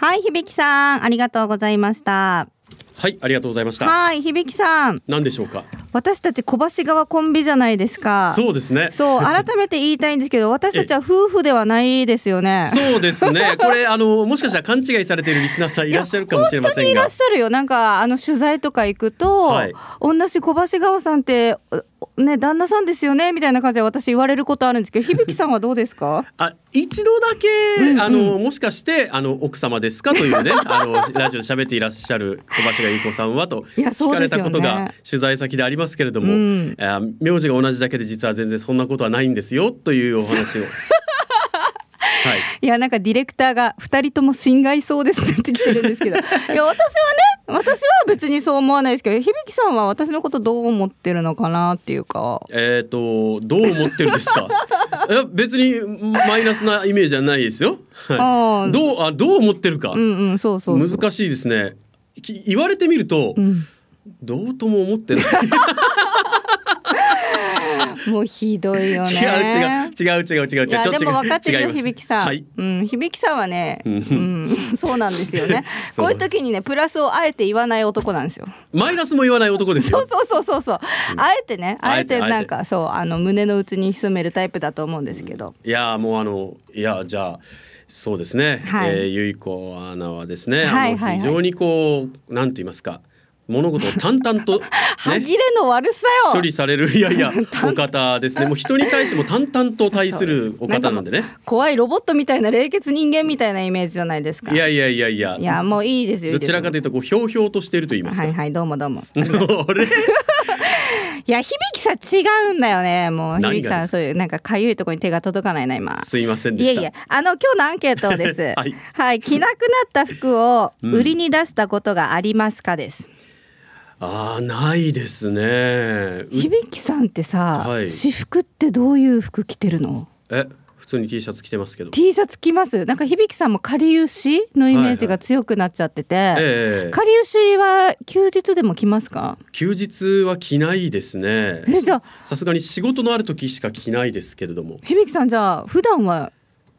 はい響さんありがとうございました。はいありがとうございました。はい響さん。何でしょうか？私たち小橋川コンビじゃないですか。そうですね。そう改めて言いたいんですけど 私たちは夫婦ではないですよね。そうですね。これあのもしかしたら勘違いされているリスナーさんいらっしゃるかもしれませんが。いらっしゃるよ。なんかあの取材とか行くと、はい、同じ小橋川さんってね旦那さんですよねみたいな感じで私言われることあるんですけど 響さんはどうですか？あ一度だけうん、あのもしかしてあの奥様ですか？というね あのラジオで喋っていらっしゃる小橋川優子さんはと聞かれたことが取材先でありますけれども、うん、名字が同じだけで実は全然そんなことはないんですよというお話を。はい、いやなんかディレクターが2人とも心外そうです って来てるんですけど。いや私はね私は別にそう思わないですけど響さんは私のことどう思ってるのかなっていうか。えっ、ー、とどう思ってるんですか？いや別にマイナスなイメージはないですよ、はい、どうあどう思ってるか、うんうん、そうそう難しいですね。言われてみると、うん、どうとも思ってない もうひどいよね。違う違う違う違う違う違う。いやでも分かってるよ響さん。はい、うん、響さんはね、うん、そうなんですよね。こういう時にねプラスをあえて言わない男なんですよ。マイナスも言わない男です そうそうそうそうそう。あえてね、あえてなんかそうあの胸の内に潜めるタイプだと思うんですけど。いやもうあのいやじゃあ。そうですね、はい、えー、ゆいこアナはですね、はいはいはい、非常にこうなんと言いますか物事を淡々と、ね、歯切れの悪さよ。処理されるいやいや お方ですね。もう人に対しても淡々と対するお方なんでね。怖いロボットみたいな冷血人間みたいなイメージじゃないですか。いやいやいやいや。いやもういいですよどちらかというとこうひょうひょうとしていると言いますか。はいはいどうもどうも。いや響さ違うんだよねもう。響さんそういうなんかかゆいところに手が届かないな今。すいませんでした。いやいやあの今日のアンケートです。はい、はい、着なくなった服を売りに出したことがありますかです、うんああないですね。響さんってさ、はい、私服ってどういう服着てるの？え普通に T シャツ着てますけど。T シャツ着ます？なんか響さんもかりゆしのイメージが強くなっちゃってて、はいはい。えー、かりゆしは休日でも着ますか？休日は着ないですね。えじゃさすがに仕事のある時しか着ないですけれども。響さんじゃあ普段は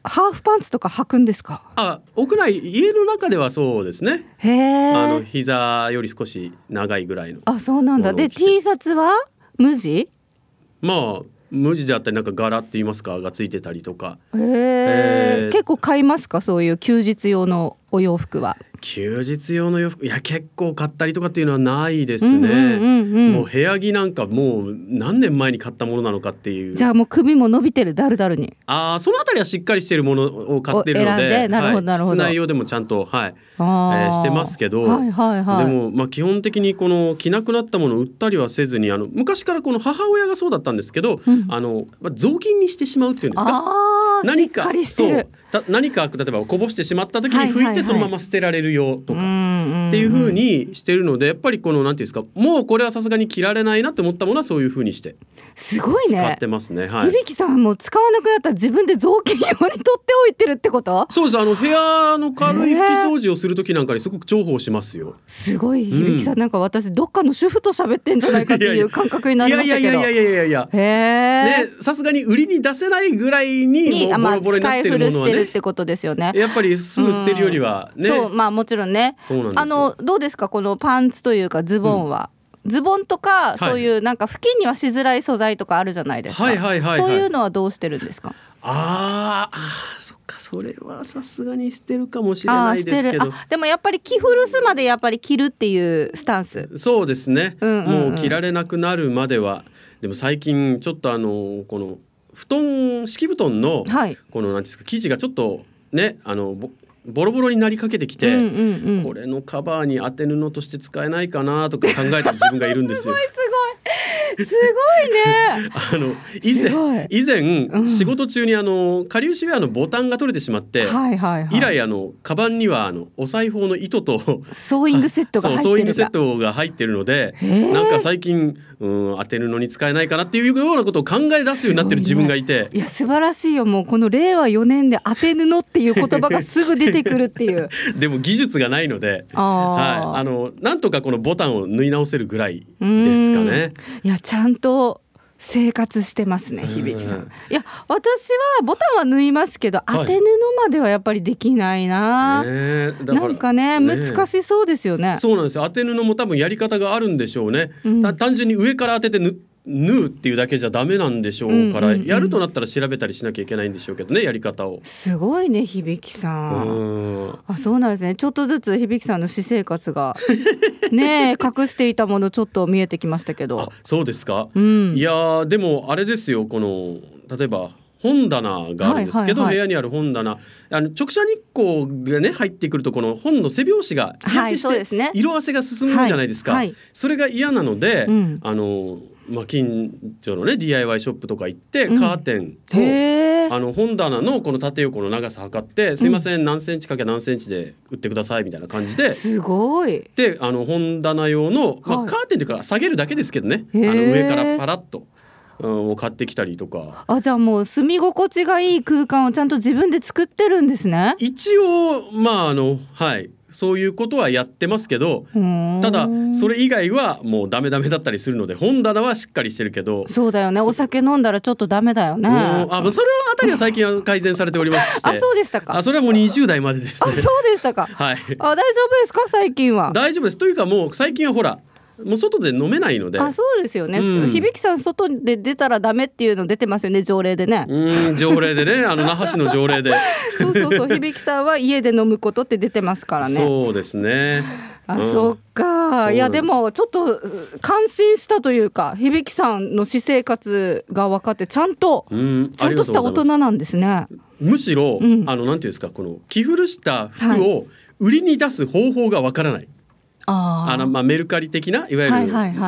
ハーフパンツとか履くんですか？あ、屋内家の中ではそうですね。へえ。あの膝より少し長いぐらいの。あ、そうなんだ。で T シャツは？無地？まあ無地であったりなんか柄って言いますか？がついてたりとか。へえ。結構買いますか？そういう休日用のお洋服は。休日用の洋服いや結構買ったりとかっていうのはないですね、うんうんうんもう部屋着なんかもう何年前に買ったものなのかっていう。じゃあもう首も伸びてるだるだるに。ああそのあたりはしっかりしてるものを買ってるのでなるほどなるほど、室内用でもちゃんとはい、えー、してますけど、はいはいはい、でもまあ基本的にこの着なくなったものを売ったりはせずにあの昔からこの母親がそうだったんですけど、うん、あの雑巾にしてしまうっていうんですか？何かそう何か例えばこぼしてしまった時に拭いてそのまま捨てられるよとかっていうふうにしてるのでやっぱりこのなんていうんですかもうこれはさすがに着られないなって思ったものはそういうふうにしてすごいね。使ってますね。はい、響さんも使わなくなったら自分で雑巾用に取っておいてるってこと？そうです。あの部屋の軽い拭き掃除をする時なんかにすごく重宝しますよ。すごい。響さん、うん、なんか私どっかの主婦と喋ってんじゃないかっていう感覚になりましたけど。いやいやいやいやいやいや。ねさすがに売りに出せないぐらいにもうボロボロになってるものはね。ってことですよね。やっぱりすぐ捨てるよりはね。そうまあもちろんね。あのどうですかこのパンツというかズボンは？うん、ズボンとか、そういうなんか付近にはしづらい素材とかあるじゃないですか。はいはいはい、はい、そういうのはどうしてるんですか？ああ、そっか、それはさすがに捨てるかもしれないですけど。でもやっぱり着古すまでやっぱり着るっていうスタンス。そうですね。うんうんうん、もう着られなくなるまでは。でも最近ちょっとあのこの布団敷布団の、はい、このなんですか生地がちょっとねあのボロボロになりかけてきて、うんうんうん、これのカバーに当て布として使えないかなとか考えてる自分がいるんですよ。すごいすごいすごいね。あの以前以前、うん、仕事中にあの顆粒シウェアのボタンが取れてしまって、はいはいはい、以来あのカバンにはあのお裁縫の糸とソーイングセットが入ってるソーイングセットが入ってるので、なんか最近うん当て布に使えないかなっていうようなことを考え出すようになってる自分がいて、ね、いや素晴らしいよ。もうこの令和4年で当て布っていう言葉がすぐ出てくるっていう。でも技術がないのではい。あのなんとかこのボタンを縫い直せるぐらいですかね。いやちゃんと生活してますね響さん、いや私はボタンは縫いますけど、当て布まではやっぱりできないな、ね、なんかね、ね、難しそうですよね。そうなんですよ。当て布も多分やり方があるんでしょうね、うん、単純に上から当てて縫縫うっていうだけじゃダメなんでしょうから、やるとなったら調べたりしなきゃいけないんでしょうけどねやり方を。すごいね響さん。あそうなんですね。ちょっとずつ響さんの私生活が ね隠していたものちょっと見えてきましたけど。そうですか、うん、いやでもあれですよこの例えば本棚があるんですけど、部屋にある本棚。あの直射日光がね入ってくるとこの本の背表紙が日焼けして色あせが進むじゃないですか、はいはい、それが嫌なので、うん、あのまあ、近所のね DIY ショップとか行ってカーテンを、うん、あの本棚のこの縦横の長さ測って「すいません何センチかけ何センチで売ってください」みたいな感じですごい。であの本棚用の、まあ、カーテンというか下げるだけですけどね、あの上からパラッと。を買ってきたりとか。あじゃあもう住み心地がいい空間をちゃんと自分で作ってるんですね。一応まああのはいそういうことはやってますけどただそれ以外はもうダメダメだったりするので本棚はしっかりしてるけど。そうだよね。お酒飲んだらちょっとダメだよね。あそれはあたりは最近は改善されておりまして。あそうでしたか。あそれはもう20代までです、ね、あそうでしたか。はい。あ大丈夫ですか？最近は。大丈夫です。というかもう最近はほらもう外で飲めないので。あそうですよね、うん、響さん外で出たらダメっていうの出てますよね条例でね。うん条例でね。あの 那覇市の条例で。そうそうそう響さんは家で飲むことって出てますからね。そうですね。あ、うん、そっか。いやでもちょっと感心したというか響さんの私生活が分かってちゃんと、うん、ちゃんとした大人なんですね。むしろ、うん、あのなんていうんですかこの着古した服を売りに出す方法がわからない、あのまあメルカリ的ないわゆる、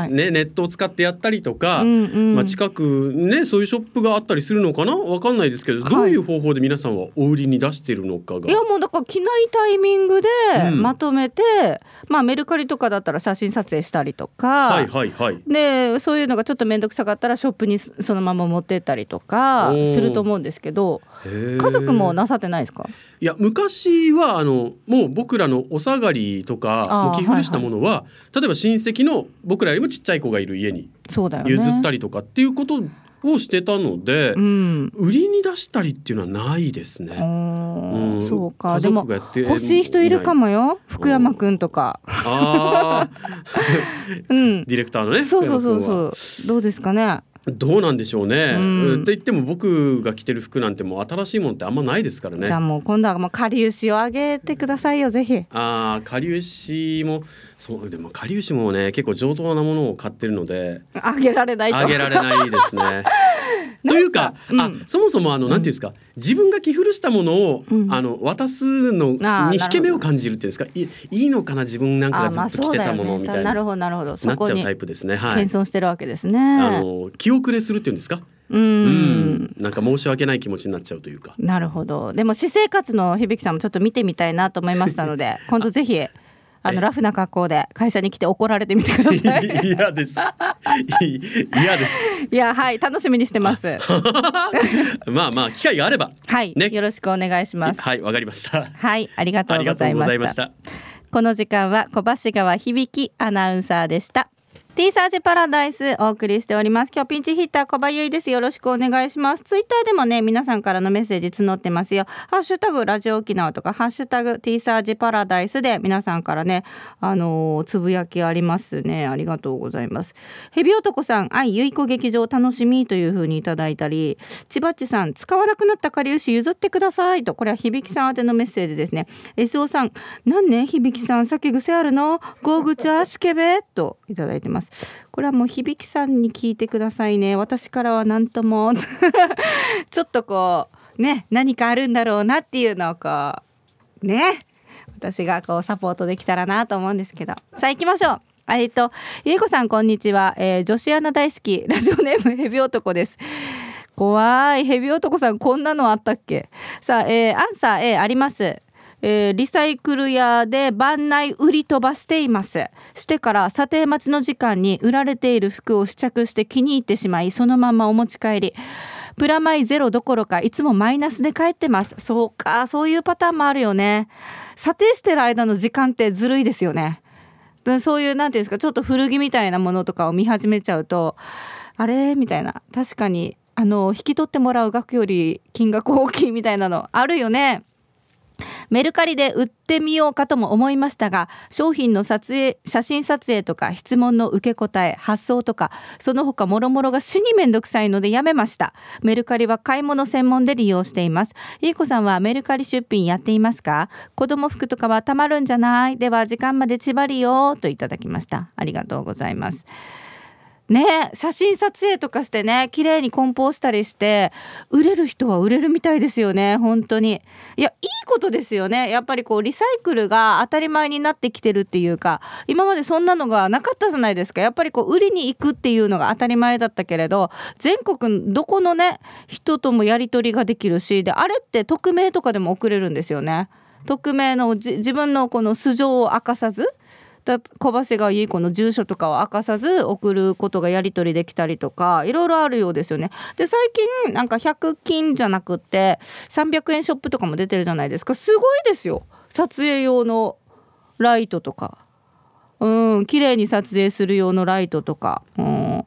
ね、ネットを使ってやったりとか、まあ、近くねそういうショップがあったりするのかな？わかんないですけど、どういう方法で皆さんはお売りに出してるのかが。いやもうだから着ないタイミングでまとめて、うん、まあメルカリとかだったら写真撮影したりとか、はいはいはい、でそういうのがちょっと面倒くさかったらショップにそのまま持ってったりとかすると思うんですけど家族もなさってないですか？いや昔はあのもう僕らのお下がりとか寄付したものは、はいはい、例えば親戚の僕らよりもちっちゃい子がいる家に譲ったりとかっていうことをしてたので、うん、売りに出したりっていうのはないですね。うん、そうか。でも欲しい人いるかもよ福山くんとか。うん、ディレクターのね。そうそうそうそう。どうですかね？どうなんでしょうね。うん、って言っても僕が着てる服なんてもう新しいものってあんまないですからね。じゃあもう今度はもうかりゆしをあげてくださいよぜひ。ああかりゆしもそうでもかりゆしもね結構上等なものを買ってるので。あげられないと。あげられないですね。というか、うん、あそもそもあの、なんていうんですか自分が着古したものを、うん、あの渡すのに引け目を感じるっていうんですかいいいのかな自分なんかがずっと着てたものみたいな、なるほどなるほどなっちゃうタイプですね。はい、謙遜してるわけですね。あの気遅れするっていうんですか？うん、なんか申し訳ない気持ちになっちゃうというか。なるほど。でも私生活の響さんもちょっと見てみたいなと思いましたので、今度ぜひあのラフな格好で会社に来て怒られてみてください。嫌です。嫌です。いやはい楽しみにしてます。まあまあ機会があればはいねよろしくお願いします。はいわかりました。はいありがとうございました。この時間は小橋川響アナウンサーでした。ティーサージパラダイスお送りしております。今日ピンチヒッター小林です。よろしくお願いします。ツイッターでもね、皆さんからのメッセージ募ってますよ。ハッシュタグラジオ沖縄とか、ハッシュタグティーサージパラダイスで皆さんからね、あのー、つぶやきありますね。ありがとうございます。ヘビ男さん、愛ゆいこ劇場楽しみという風にいただいたり、千葉っちさん、使わなくなったかりゆし譲ってくださいと、これは響さん宛てのメッセージですね。SO さん、なんね、響さん、酒癖あるのゴーグチャースケベといただいてます。これはもう響さんに聞いてくださいね。私からは何とも。ちょっとこうね何かあるんだろうなっていうのをこうね私がこうサポートできたらなと思うんですけど。さあ行きましょう。えっとゆいこさんこんにちは、えー、女子アナ大好き。ラジオネームヘビ男です。怖い。ヘビ男さんこんなのあったっけ？さあ、えー、アンサー A あります。えー、リサイクル屋で番内売り飛ばしています。してから査定待ちの時間に売られている服を試着して気に入ってしまいそのままお持ち帰り。プラマイゼロどころかいつもマイナスで帰ってます。そうかそういうパターンもあるよね。査定してる間の時間ってずるいですよね。そういうなんていうんですかちょっと古着みたいなものとかを見始めちゃうとあれ？みたいな。確かにあの引き取ってもらう額より金額大きいみたいなのあるよね。メルカリで売ってみようかとも思いましたが商品の撮影写真撮影とか質問の受け答え発送とかその他もろもろが死にめんどくさいのでやめました。メルカリは買い物専門で利用しています。いい子さんはメルカリ出品やっていますか？子供服とかはたまるんじゃない？では時間まで縛りよといただきました。ありがとうございます。ね写真撮影とかしてね綺麗に梱包したりして売れる人は売れるみたいですよね本当に。いやいいことですよね。やっぱりこうリサイクルが当たり前になってきてるっていうか今までそんなのがなかったじゃないですか。やっぱりこう売りに行くっていうのが当たり前だったけれど全国どこのね人ともやり取りができるしであれって匿名とかでも送れるんですよね。匿名の自分のこの素性を明かさず小橋がいい子の住所とかを明かさず送ることがやり取りできたりとかいろいろあるようですよね。で最近なんか100均じゃなくて300円ショップとかも出てるじゃないですか。すごいですよ。撮影用のライトとか。うん綺麗に撮影する用のライトとか、うん、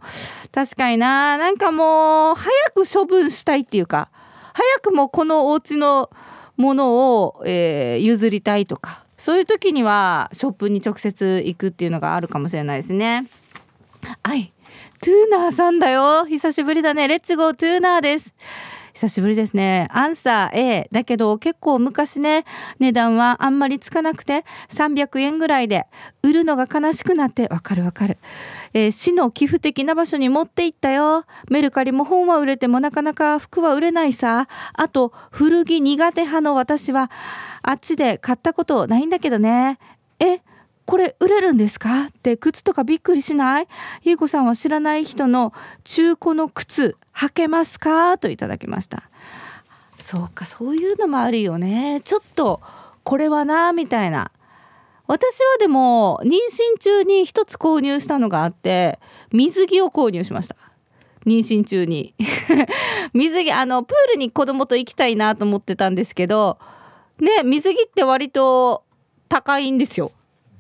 確かにな。なんかもう早く処分したいっていうか早くもこのお家のものを、えー、譲りたいとか。そういう時にはショップに直接行くっていうのがあるかもしれないですねはいトゥーナーさんだよ久しぶりだねレッツゴートゥーナーです久しぶりですね。アンサー A。だけど結構昔ね、値段はあんまりつかなくて300円ぐらいで売るのが悲しくなってわかるわかる。えー、市の寄付的な場所に持って行ったよ。メルカリも本は売れてもなかなか服は売れないさ。あと、古着苦手派の私は、あっちで買ったことないんだけどね。え、これ売れるんですか？って靴とかびっくりしない？ゆうこさんは知らない人の中古の靴履けますか？といただきました。そうか、そういうのもあるよね。ちょっと、これはな、みたいな。私はでも妊娠中に一つ購入したのがあって水着を購入しました妊娠中に 水着あのプールに子供と行きたいなと思ってたんですけどね水着って割と高いんですよ。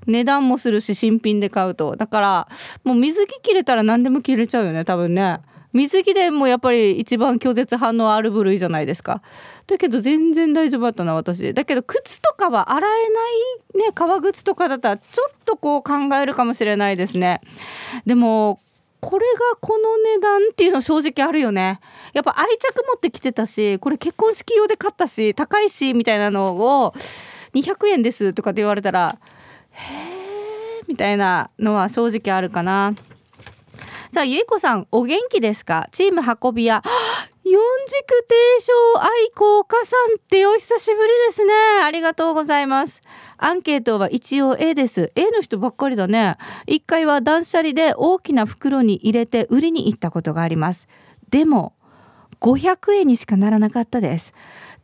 値段もするし新品で買うと。だからもう水着着れたら何でも着れちゃうよね多分ね。水着でもやっぱり一番拒絶反応ある部類じゃないですか。だけど全然大丈夫だったな私。だけど靴とかは洗えないね革靴とかだったらちょっとこう考えるかもしれないですね。でもこれがこの値段っていうの正直あるよね。やっぱ愛着持ってきてたしこれ結婚式用で買ったし高いしみたいなのを200円ですとかって言われたらへえみたいなのは正直あるかな。さあゆいこさんお元気ですか？チーム運び屋。四軸低唱愛好家さんってお久しぶりですね。ありがとうございます。アンケートは一応 A です。A の人ばっかりだね。一回は断捨離で大きな袋に入れて売りに行ったことがあります。でも500円にしかならなかったです。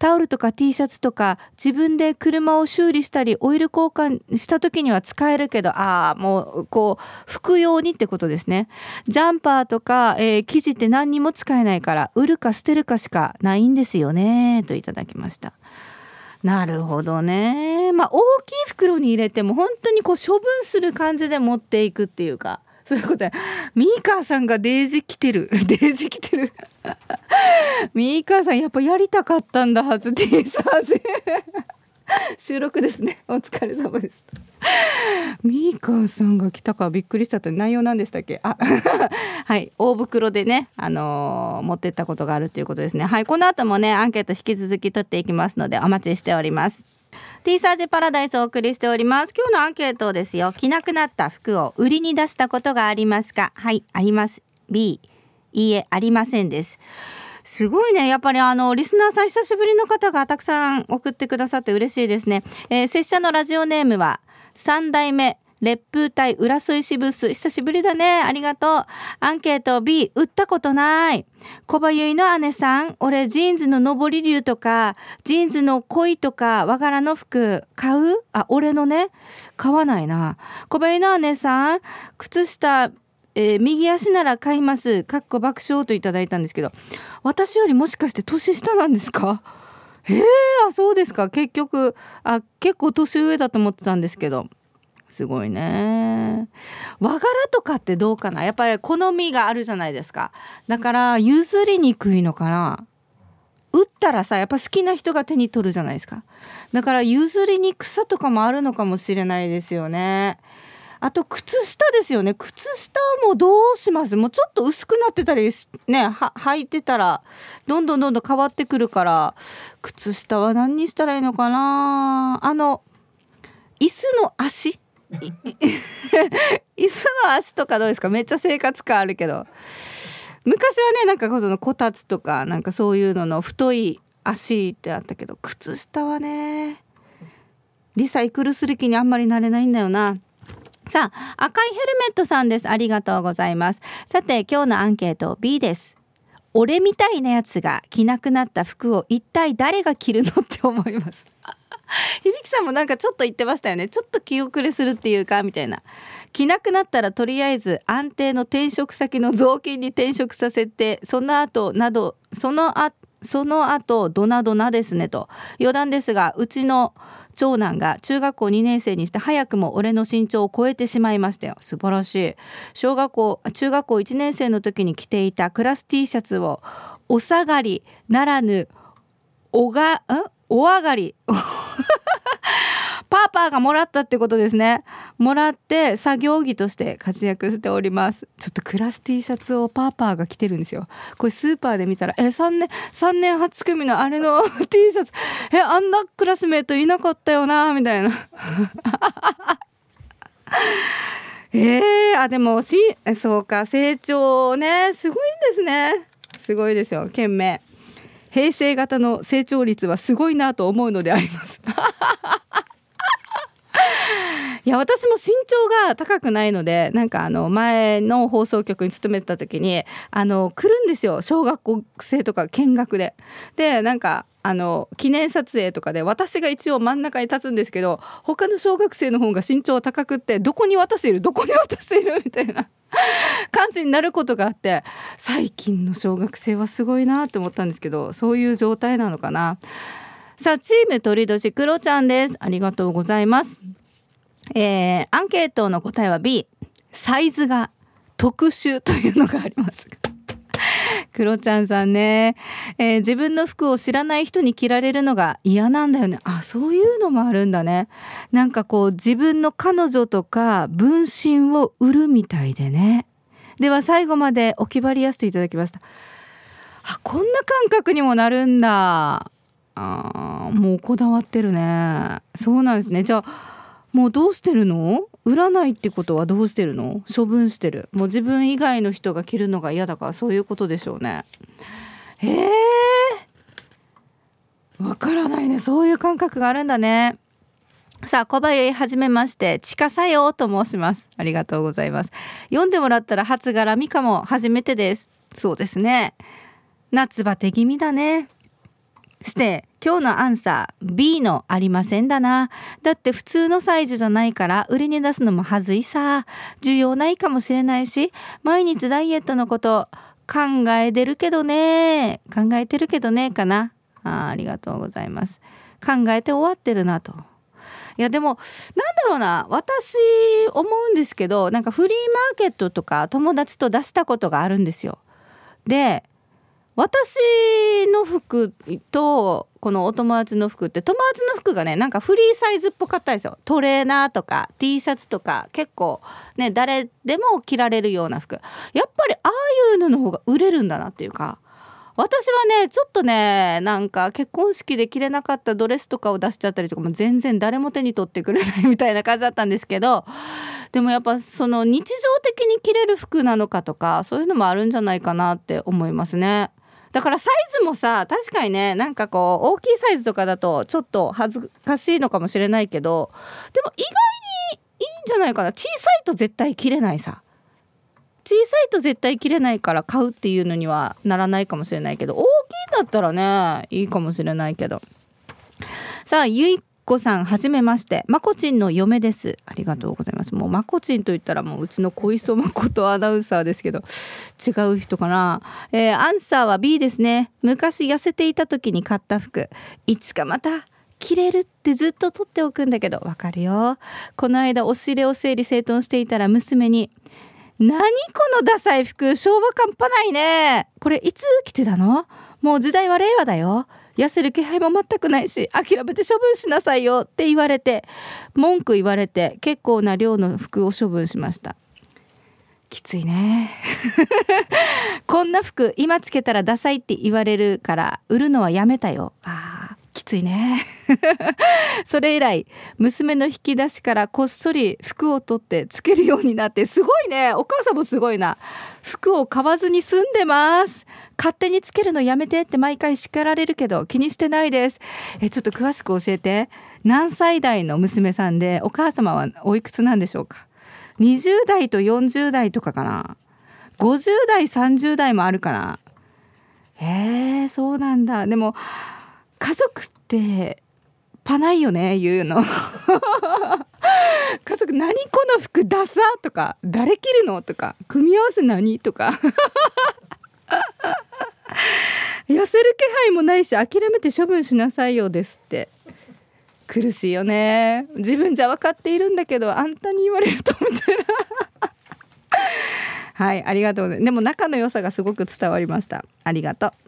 タオルとか T シャツとか自分で車を修理したりオイル交換した時には使えるけどああもうこう服用にってことですね。ジャンパーとか、えー、生地って何にも使えないから売るか捨てるかしかないんですよねといただきました。なるほどね。まあ大きい袋に入れても本当にこう処分する感じで持っていくっていうか。そういうことミーカーさんがデージ来てる。デージ来てる。ミーカーさんやっぱやりたかったんだはず T サーズ。収録ですね。お疲れ様でした。ミーカーさんが来たかびっくりしたって内容なんでしたっけ？あ はい。大袋でねあのー、持ってったことがあるということですね。はい。この後もねアンケート引き続き取っていきますのでお待ちしております。T サージパラダイスをお送りしております。今日のアンケートですよ。着なくなった服を売りに出したことがありますか？はいあります。B いいえありませんです。すごいね。やっぱりあのリスナーさん久しぶりの方がたくさん送ってくださって嬉しいですね、えー、拙者のラジオネームは3代目烈風隊浦添支部ス。久しぶりだね。ありがとう。アンケート。B 売ったことない。小葉ゆいの姉さん。俺ジーンズの上り竜とかジーンズの恋とか和柄の服。買う？あ俺のね。買わないな。小葉ゆいの姉さん。靴下えー、右足なら買います。かっこ爆笑といただいたんですけど、私よりもしかして年下なんですか？へえ、あ、そうですか。結局、あ、結構年上だと思ってたんですけど。すごいね。和柄とかってどうかな？やっぱり好みがあるじゃないですか。だから譲りにくいのかな？打ったらさやっぱ好きな人が手に取るじゃないですか。だから譲りにくさとかもあるのかもしれないですよね。あと靴下ですよね。靴下もどうします？もうちょっと薄くなってたりね履いてたらどんどんどんどん変わってくるから靴下は何にしたらいいのかな？あの椅子の足 椅子の足とかどうですか？めっちゃ生活感あるけど。昔はねなんかこのこたつとかなんかそういうのの太い足ってあったけど靴下はねリサイクルする気にあんまりなれないんだよな。さあ赤いヘルメットさんです。ありがとうございます。さて今日のアンケート B です。俺みたいなやつが着なくなった服を一体誰が着るのって思います。響さんもなんかちょっと言ってましたよね。ちょっと気遅れするっていうかみたいな。着なくなったらとりあえず安定の転職先の雑巾に転職させてその後などそのあその後ドナドナですねと。余談ですがうちの長男が中学校2年生にして早くも俺の身長を超えてしまいましたよ。素晴らしい。小学校中学校1年生の時に着ていたクラス T シャツをお下がりならぬおがん？お上がり。パーパーがもらったってことですね。もらって作業着として活躍しております。ちょっとクラス T シャツをパーパーが着てるんですよ。これスーパーで見たらえ3年3年8組のあれの T シャツ。えあんなクラスメートいなかったよなみたいな。えー、あでもしそうか成長ね。すごいんですね。すごいですよ懸命平成型の成長率はすごいなと思うのであります。いや私も身長が高くないのでなんかあの前の放送局に勤めてた時にあの来るんですよ小学校生とか見学で。でなんかあの記念撮影とかで私が一応真ん中に立つんですけど他の小学生の方が身長高くってどこに私いる？どこに私いる？みたいな感じになることがあって最近の小学生はすごいなって思ったんですけどそういう状態なのかな。さあチーム鳥年クロちゃんです。ありがとうございます。えー、アンケートの答えは B サイズが特殊というのがあります。クロちゃんさんね、えー、自分の服を知らない人に着られるのが嫌なんだよね。あそういうのもあるんだね。なんかこう自分の彼女とか分身を売るみたいでね。では最後までお気張りやすていただきました。あこんな感覚にもなるんだ。あもうこだわってるね。そうなんですね。じゃあもうどうしてるの？売らないってことはどうしてるの？処分してる。もう自分以外の人が着るのが嫌だからそういうことでしょうね。えー、わからないね。そういう感覚があるんだね。さあ小林はじめまして。ちかさよと申します。ありがとうございます。読んでもらったら初絡みかも初めてです。そうですね。夏バテ気味だねして今日のアンサー B のありませんだな。だって普通のサイズじゃないから売りに出すのもはずいさ。需要ないかもしれないし毎日ダイエットのこと考えてるけどね。考えてるけどねかな。あありがとうございます。考えて終わってるなと。いやでもなんだろうな。私思うんですけどなんかフリーマーケットとか友達と出したことがあるんですよ。で私の服とこのお友達の服って友達の服がねなんかフリーサイズっぽかったですよ。トレーナーとか T シャツとか結構ね誰でも着られるような服。やっぱりああいうのの方が売れるんだなっていうか。私はねちょっとねなんか結婚式で着れなかったドレスとかを出しちゃったりとかも全然誰も手に取ってくれないみたいな感じだったんですけどでもやっぱその日常的に着れる服なのかとかそういうのもあるんじゃないかなって思いますね。だからサイズもさ確かにねなんかこう大きいサイズとかだとちょっと恥ずかしいのかもしれないけどでも意外にいいんじゃないかな。小さいと絶対切れないさ。小さいと絶対切れないから買うっていうのにはならないかもしれないけど大きいんだったらねいいかもしれないけど。さあゆいこさんはじめまして。まこちんの嫁です。ありがとうございます。もうまこちんと言ったらもううちの小磯まことアナウンサーですけど違う人かな、えー、アンサーは B ですね。昔痩せていた時に買った服。いつかまた着れるってずっと取っておくんだけど。わかるよ。この間押し入れを整理整頓していたら娘に「何このダサい服。昭和感ぱないねこれいつ着てたの？もう時代は令和だよ痩せる気配も全くないし諦めて処分しなさいよって言われて文句言われて結構な量の服を処分しました。きついね。こんな服今つけたらダサいって言われるから売るのはやめたよ。あきついね。それ以来娘の引き出しからこっそり服を取ってつけるようになってすごいね。お母さんもすごいな。服を買わずに済んでます。勝手につけるのやめてって毎回叱られるけど気にしてないです。えちょっと詳しく教えて。何歳代の娘さんでお母様はおいくつなんでしょうか。20代と40代とかかな。50代30代もあるかな。へえそうなんだ。でも家族ってパないよね言うの。家族何この服ダサとか誰着るのとか組み合わせ何とか。痩せる気配もないし諦めて処分しなさいよですって。苦しいよね。自分じゃ分かっているんだけどあんたに言われるとみたいな。はいありがとうございます。でも仲の良さがすごく伝わりました。ありがとう。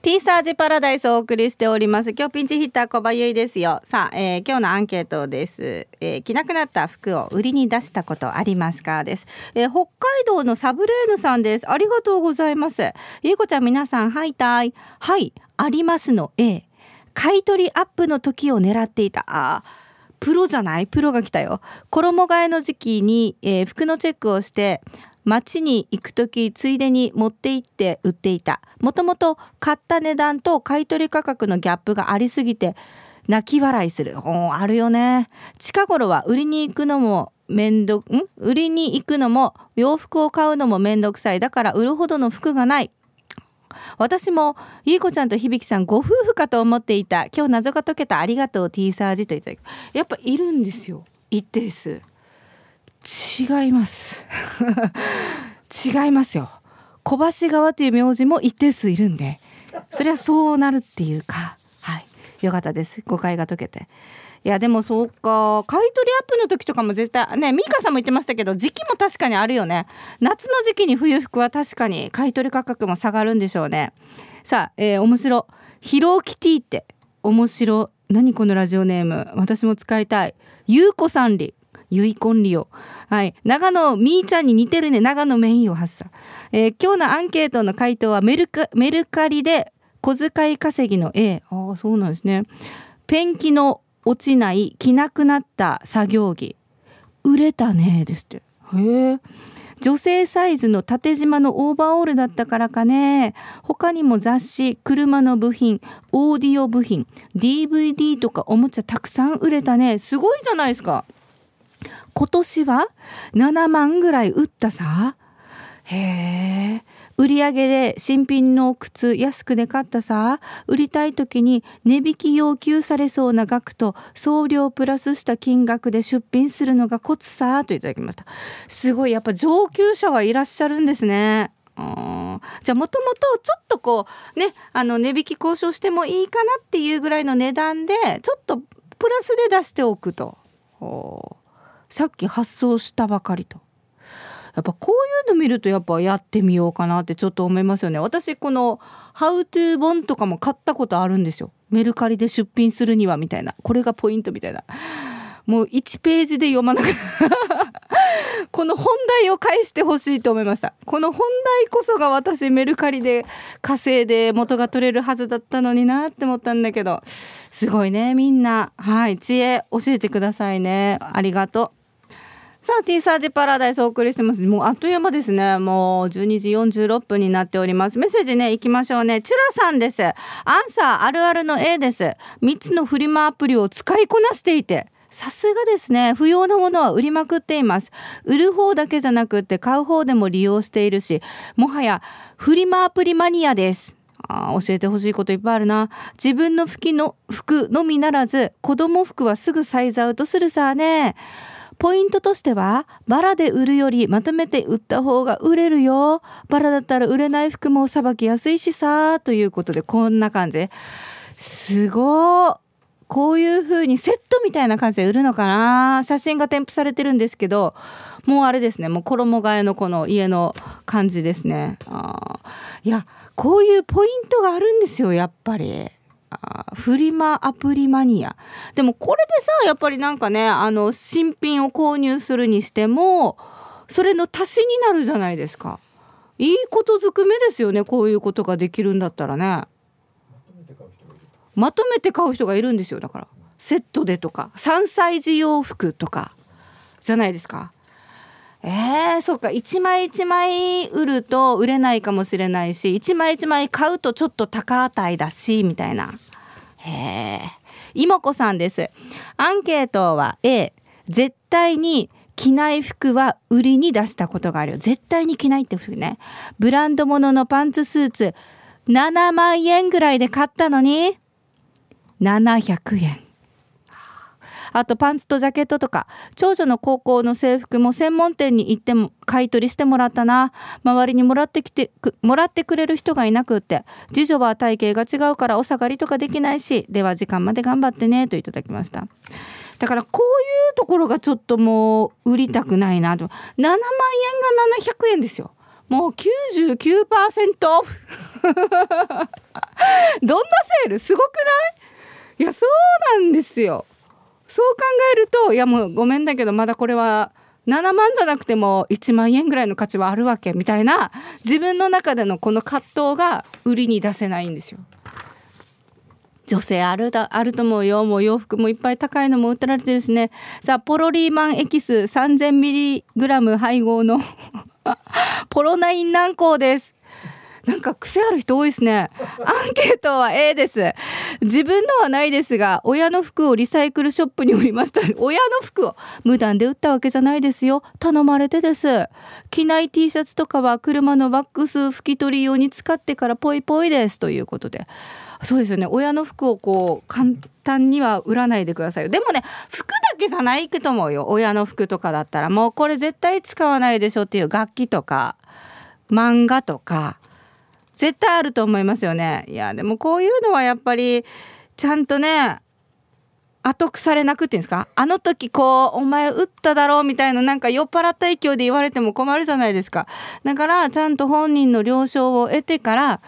T サージパラダイスをお送りしております。今日ピンチヒッター小葉由衣ですよ。さあ、えー、今日のアンケートです、えー、着なくなった服を売りに出したことありますか？です、えー、北海道のサブレーヌさんです。ありがとうございます。ゆうこちゃん皆さんはいたい。はいありますの。A 買い取りアップの時を狙っていた。あプロじゃない？プロが来たよ。衣替えの時期に、えー、服のチェックをして街に行く時ついでに持って行って売っていた。もともと買った値段と買取価格のギャップがありすぎて泣き笑いする。あるよね。近頃は売りに行くのも面倒ん？売りに行くのも洋服を買うのも面倒くさい。だから売るほどの服がない。私もゆいこちゃんと響さんご夫婦かと思っていた。今日謎が解けた。ありがとう T サージといただきやっぱいるんですよ。一定数。違います。違いますよ。小橋川という名字も一定数いるんでそりゃそうなるっていうか。はい。よかったです。誤解が解けて。いやでもそうか。買い取りアップの時とかも絶対ねミカさんも言ってましたけど時期も確かにあるよね。夏の時期に冬服は確かに買い取り価格も下がるんでしょうね。さあ、えー、面白。ヒローキティって面白。何このラジオネーム。私も使いたい。ゆうこさんり。ゆいこんりよはい。長野みーちゃんに似てるね。長野メインを発射、えー、今日のアンケートの回答はメルカメルカリで小遣い稼ぎの A ああそうなんですね。ペンキの落ちない着なくなった作業着。売れたね。ですって。へえ女性サイズの縦縞のオーバーオールだったからかね。他にも雑誌車の部品オーディオ部品 DVD とかおもちゃたくさん売れたね。すごいじゃないですか。今年は7万ぐらい売ったさ。へえ。売り上げで新品の靴安くで買ったさ。売りたい時に値引き要求されそうな額と送料プラスした金額で出品するのがコツさ。といただきました。すごい。やっぱ上級者はいらっしゃるんですね。じゃあもともとちょっとこうねあの値引き交渉してもいいかなっていうぐらいの値段でちょっとプラスで出しておくと。さっき発送したばかりと。やっぱこういうの見るとやっぱやってみようかなってちょっと思いますよね。私この「How to 本」とかも買ったことあるんですよ。メルカリで出品するにはみたいな。これがポイントみたいな。もう1ページで読まなく この本題を返してほしいと思いました。この本題こそが私メルカリで稼いで元が取れるはずだったのになって思ったんだけど。すごいねみんな。はい知恵教えてくださいね。ありがとう。さあ T サージパラダイスお送りしてます。もうあっという間ですね。もう12時46分になっております。メッセージね行きましょうね。チュラさんです。アンサーあるあるの A です。3つのフリマアプリを使いこなしていてさすがですね。不要なものは売りまくっています。売る方だけじゃなくって買う方でも利用しているしもはやフリマアプリマニアです。あ教えてほしいこといっぱいあるな。自分の服の服のみならず子供服はすぐサイズアウトするさね。ポイントとしてはバラで売るよりまとめて売った方が売れるよ。バラだったら売れない服もさばきやすいしさということでこんな感じ。すごこういう風にセットみたいな感じで売るのかな。写真が添付されてるんですけどもうあれですね。もう衣替えのこの家の感じですね。あいやこういうポイントがあるんですよやっぱり。フリマアプリマニア。でもこれでさやっぱりなんかねあの新品を購入するにしてもそれの足しになるじゃないですか。いいことずくめですよねこういうことができるんだったらね。まとめて買う人がいる。んですよだから。セットでとか。3歳児洋服とか。じゃないですか。えー、そうか。1枚1枚売ると売れないかもしれないし1枚1枚買うとちょっと高値だしみたいな。へえ妹子さんです。アンケートは A 絶対に着ない服は売りに出したことがあるよ。絶対に着ないって服ね。ブランド物のパンツスーツ7万円ぐらいで買ったのに700円。あとパンツとジャケットとか長女の高校の制服も専門店に行っても買い取りしてもらったな。周りにもらってきてもらってくれる人がいなくって次女は体型が違うからお下がりとかできないしでは時間まで頑張ってねといただきました。だからこういうところがちょっともう売りたくないなと。7万円が700円ですよ。もう99%オフどんなセール？すごくない？いやそうなんですよ。そう考えるといやもうごめんだけどまだこれは7万じゃなくても1万円ぐらいの価値はあるわけみたいな自分の中でのこの葛藤が売りに出せないんですよ。女性あるだあると思うよ。もう洋服もいっぱい高いのも売ってられてるしね。さあポロリーマンエキス 3000mg 配合の ポロナイン軟膏です。なんか癖ある人多いですね。アンケートは A です。自分のはないですが、親の服をリサイクルショップに売りました。親の服を無断で売ったわけじゃないですよ。頼まれてです。着ない T シャツとかは車のワックス拭き取り用に使ってからポイポイですということで。そうですよね。親の服をこう簡単には売らないでくださいよ。でもね、服だけじゃないと思うよ。親の服とかだったらもうこれ絶対使わないでしょっていう楽器とか漫画とか絶対あると思いますよね。いやでもこういうのはやっぱりちゃんとね後腐れなくっていうんですか？あの時こうお前打っただろうみたいななんか酔っ払った勢いで言われても困るじゃないですか。だからちゃんと本人の了承を得てから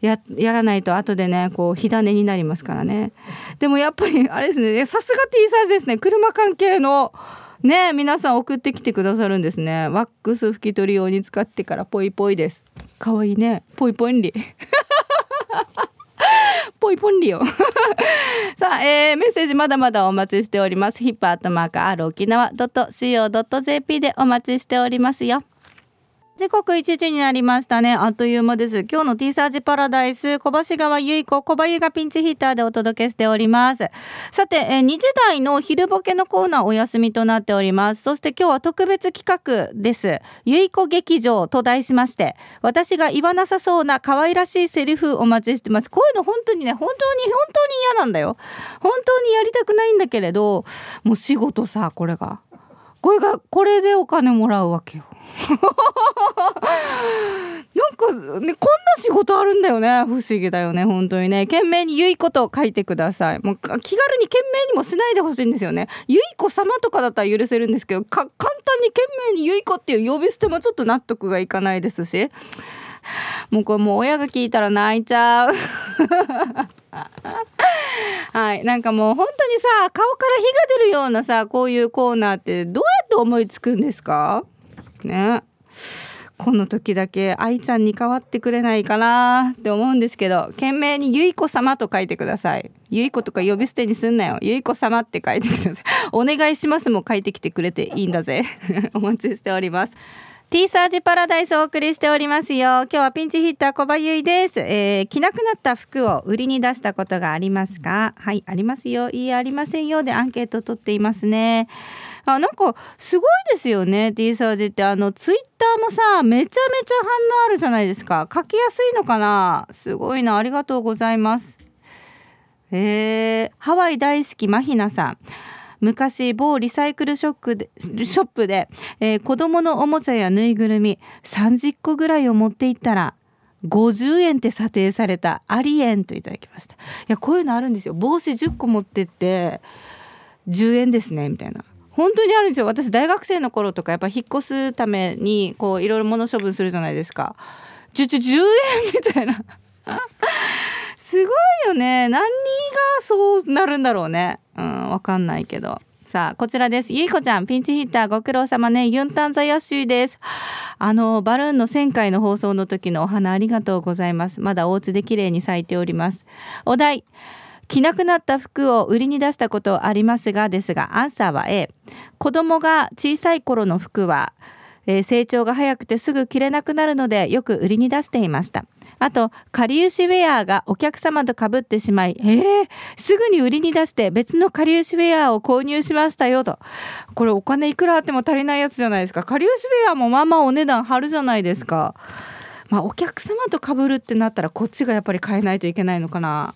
ややらないと後でねこう火種になりますからね。でもやっぱりあれですね。さすが T サージですね。車関係のね皆さん送ってきてくださるんですね。ワックス拭き取り用に使ってからポイポイです。かわいいね。ポイポインリ ポイポンリオ さあ、えー、メッセージまだまだお待ちしております。ヒップアットマーク R 沖縄 .co.jp でお待ちしておりますよ。時刻1時になりましたね。あっという間です。今日の T サージパラダイス、小橋川由子、小林がピンチヒッターでお届けしております。さて、え2時台の昼ボケのコーナーお休みとなっております。そして今日は特別企画です。由子劇場と題しまして、私が言わなさそうな可愛らしいセリフお待ちしてます。こういうの本当にね、本当に本当に嫌なんだよ。本当にやりたくないんだけれど、もう仕事さ、これが。これが、これでお金もらうわけよ。なんかねこんな仕事あるんだよね。不思議だよね。本当にね。懸命にゆいこと書いてください。もう気軽に懸命にもしないでほしいんですよね。ゆいこ様とかだったら許せるんですけど簡単に懸命にゆいこっていう呼び捨てもちょっと納得がいかないですし。もうこれもう親が聞いたら泣いちゃう。はい。なんかもう本当にさ顔から火が出るようなさこういうコーナーってどうやって思いつくんですか？ね。この時だけ愛ちゃんに代わってくれないかな？って思うんですけど懸命にゆいこ様と書いてください。ゆいことか呼び捨てにすんなよ。ゆいこ様って書いてください。お願いしますも書いてきてくれていいんだぜ。お待ちしております。T サージパラダイスお送りしておりますよ。今日はピンチヒッター小葉ゆいです、えー、着なくなった服を売りに出したことがありますか？はいありますよ。いいありませんよ。でアンケート取っていますね。あなんかすごいですよね T サージって。あのツイッターもさめちゃめちゃ反応あるじゃないですか。書きやすいのかな？すごいな。ありがとうございます。えー、ハワイ大好きマヒナさん。昔某リサイクルショックでショップで、えー、子供のおもちゃやぬいぐるみ30個ぐらいを持っていったら50円って査定されたありえんといただきました。いやこういうのあるんですよ。帽子10個持ってって10円ですねみたいな。本当にあるんですよ。私大学生の頃とかやっぱ引っ越すためにこういろいろ物処分するじゃないですか。10円みたいな。すごいよね。何がそうなるんだろうね。うんわかんないけど。さあこちらです。ゆいこちゃん。ピンチヒッター。ご苦労様ね。ユンタンザヤシュです。あのバルーンの1000回の放送の時のお花ありがとうございます。まだお家で綺麗に咲いております。お題。着なくなった服を売りに出したことありますがですがアンサーは A 子供が小さい頃の服は、えー、成長が早くてすぐ着れなくなるのでよく売りに出していました。あと、かりゆしウェアがお客様とかぶってしまい、えー、すぐに売りに出して別のかりゆしウェアを購入しましたよと。これお金いくらあっても足りないやつじゃないですか。かりゆしウェアもまあまあお値段張るじゃないですか。まあお客様とかぶるってなったらこっちがやっぱり買えないといけないのかな。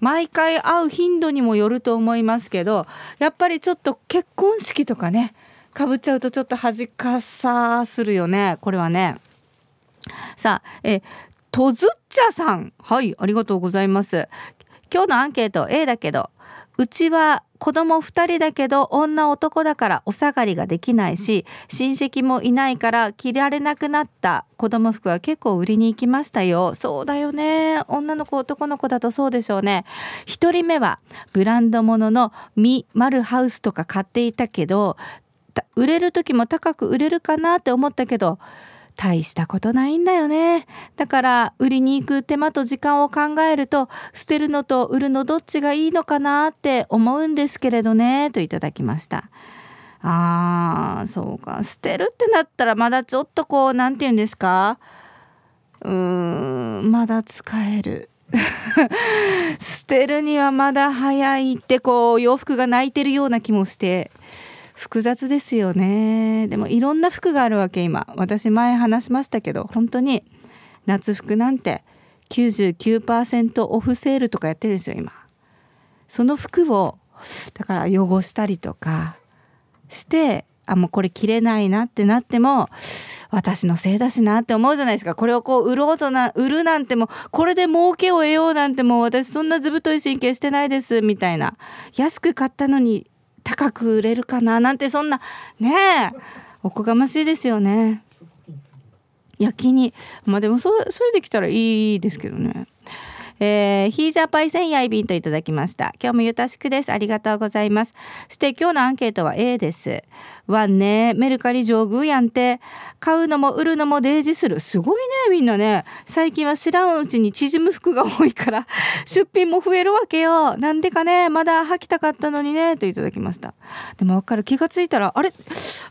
毎回会う頻度にもよると思いますけどやっぱりちょっと結婚式とかねかぶっちゃうとちょっと恥かさするよねこれはね。さあえとずっちゃさん。はいありがとうございます。今日のアンケート A だけどうちは子供2人だけど女男だからお下がりができないし親戚もいないから着られなくなった子供服は結構売りに行きましたよ。そうだよね。女の子男の子だとそうでしょうね。1人目はブランド物のミ・マルハウスとか買っていたけど売れる時も高く売れるかなって思ったけど大したことないんだよね。だから売りに行く手間と時間を考えると捨てるのと売るのどっちがいいのかなって思うんですけれどねといただきました。あーそうか捨てるってなったらまだちょっとこう何て言うんですか？うーんまだ使える。捨てるにはまだ早いってこう洋服が泣いてるような気もして複雑ですよね。でもいろんな服があるわけ今。私前話しましたけど本当に夏服なんて99%オフセールとかやってるんですよ今。その服をだから汚したりとかしてあもうこれ着れないなってなっても私のせいだしなって思うじゃないですか。これをこう売ろうとな売るなんてもこれで儲けを得ようなんてもう私そんなずぶとい神経してないですみたいな。安く買ったのに高く売れるかななんてそんなねえおこがましいですよね。焼きにまあでもそれそれできたらいいですけどね。えー、ヒージャーパイセンヤイビンといただきました。今日もゆたしくです。ありがとうございます。そして今日のアンケートは A です。わんねメルカリ上宮やんて。買うのも売るのもデージする。すごいねみんなね。最近は知らんうちに縮む服が多いから。出品も増えるわけよ。なんでかね。まだ履きたかったのにね。といただきました。でもわかる。気がついたらあれ？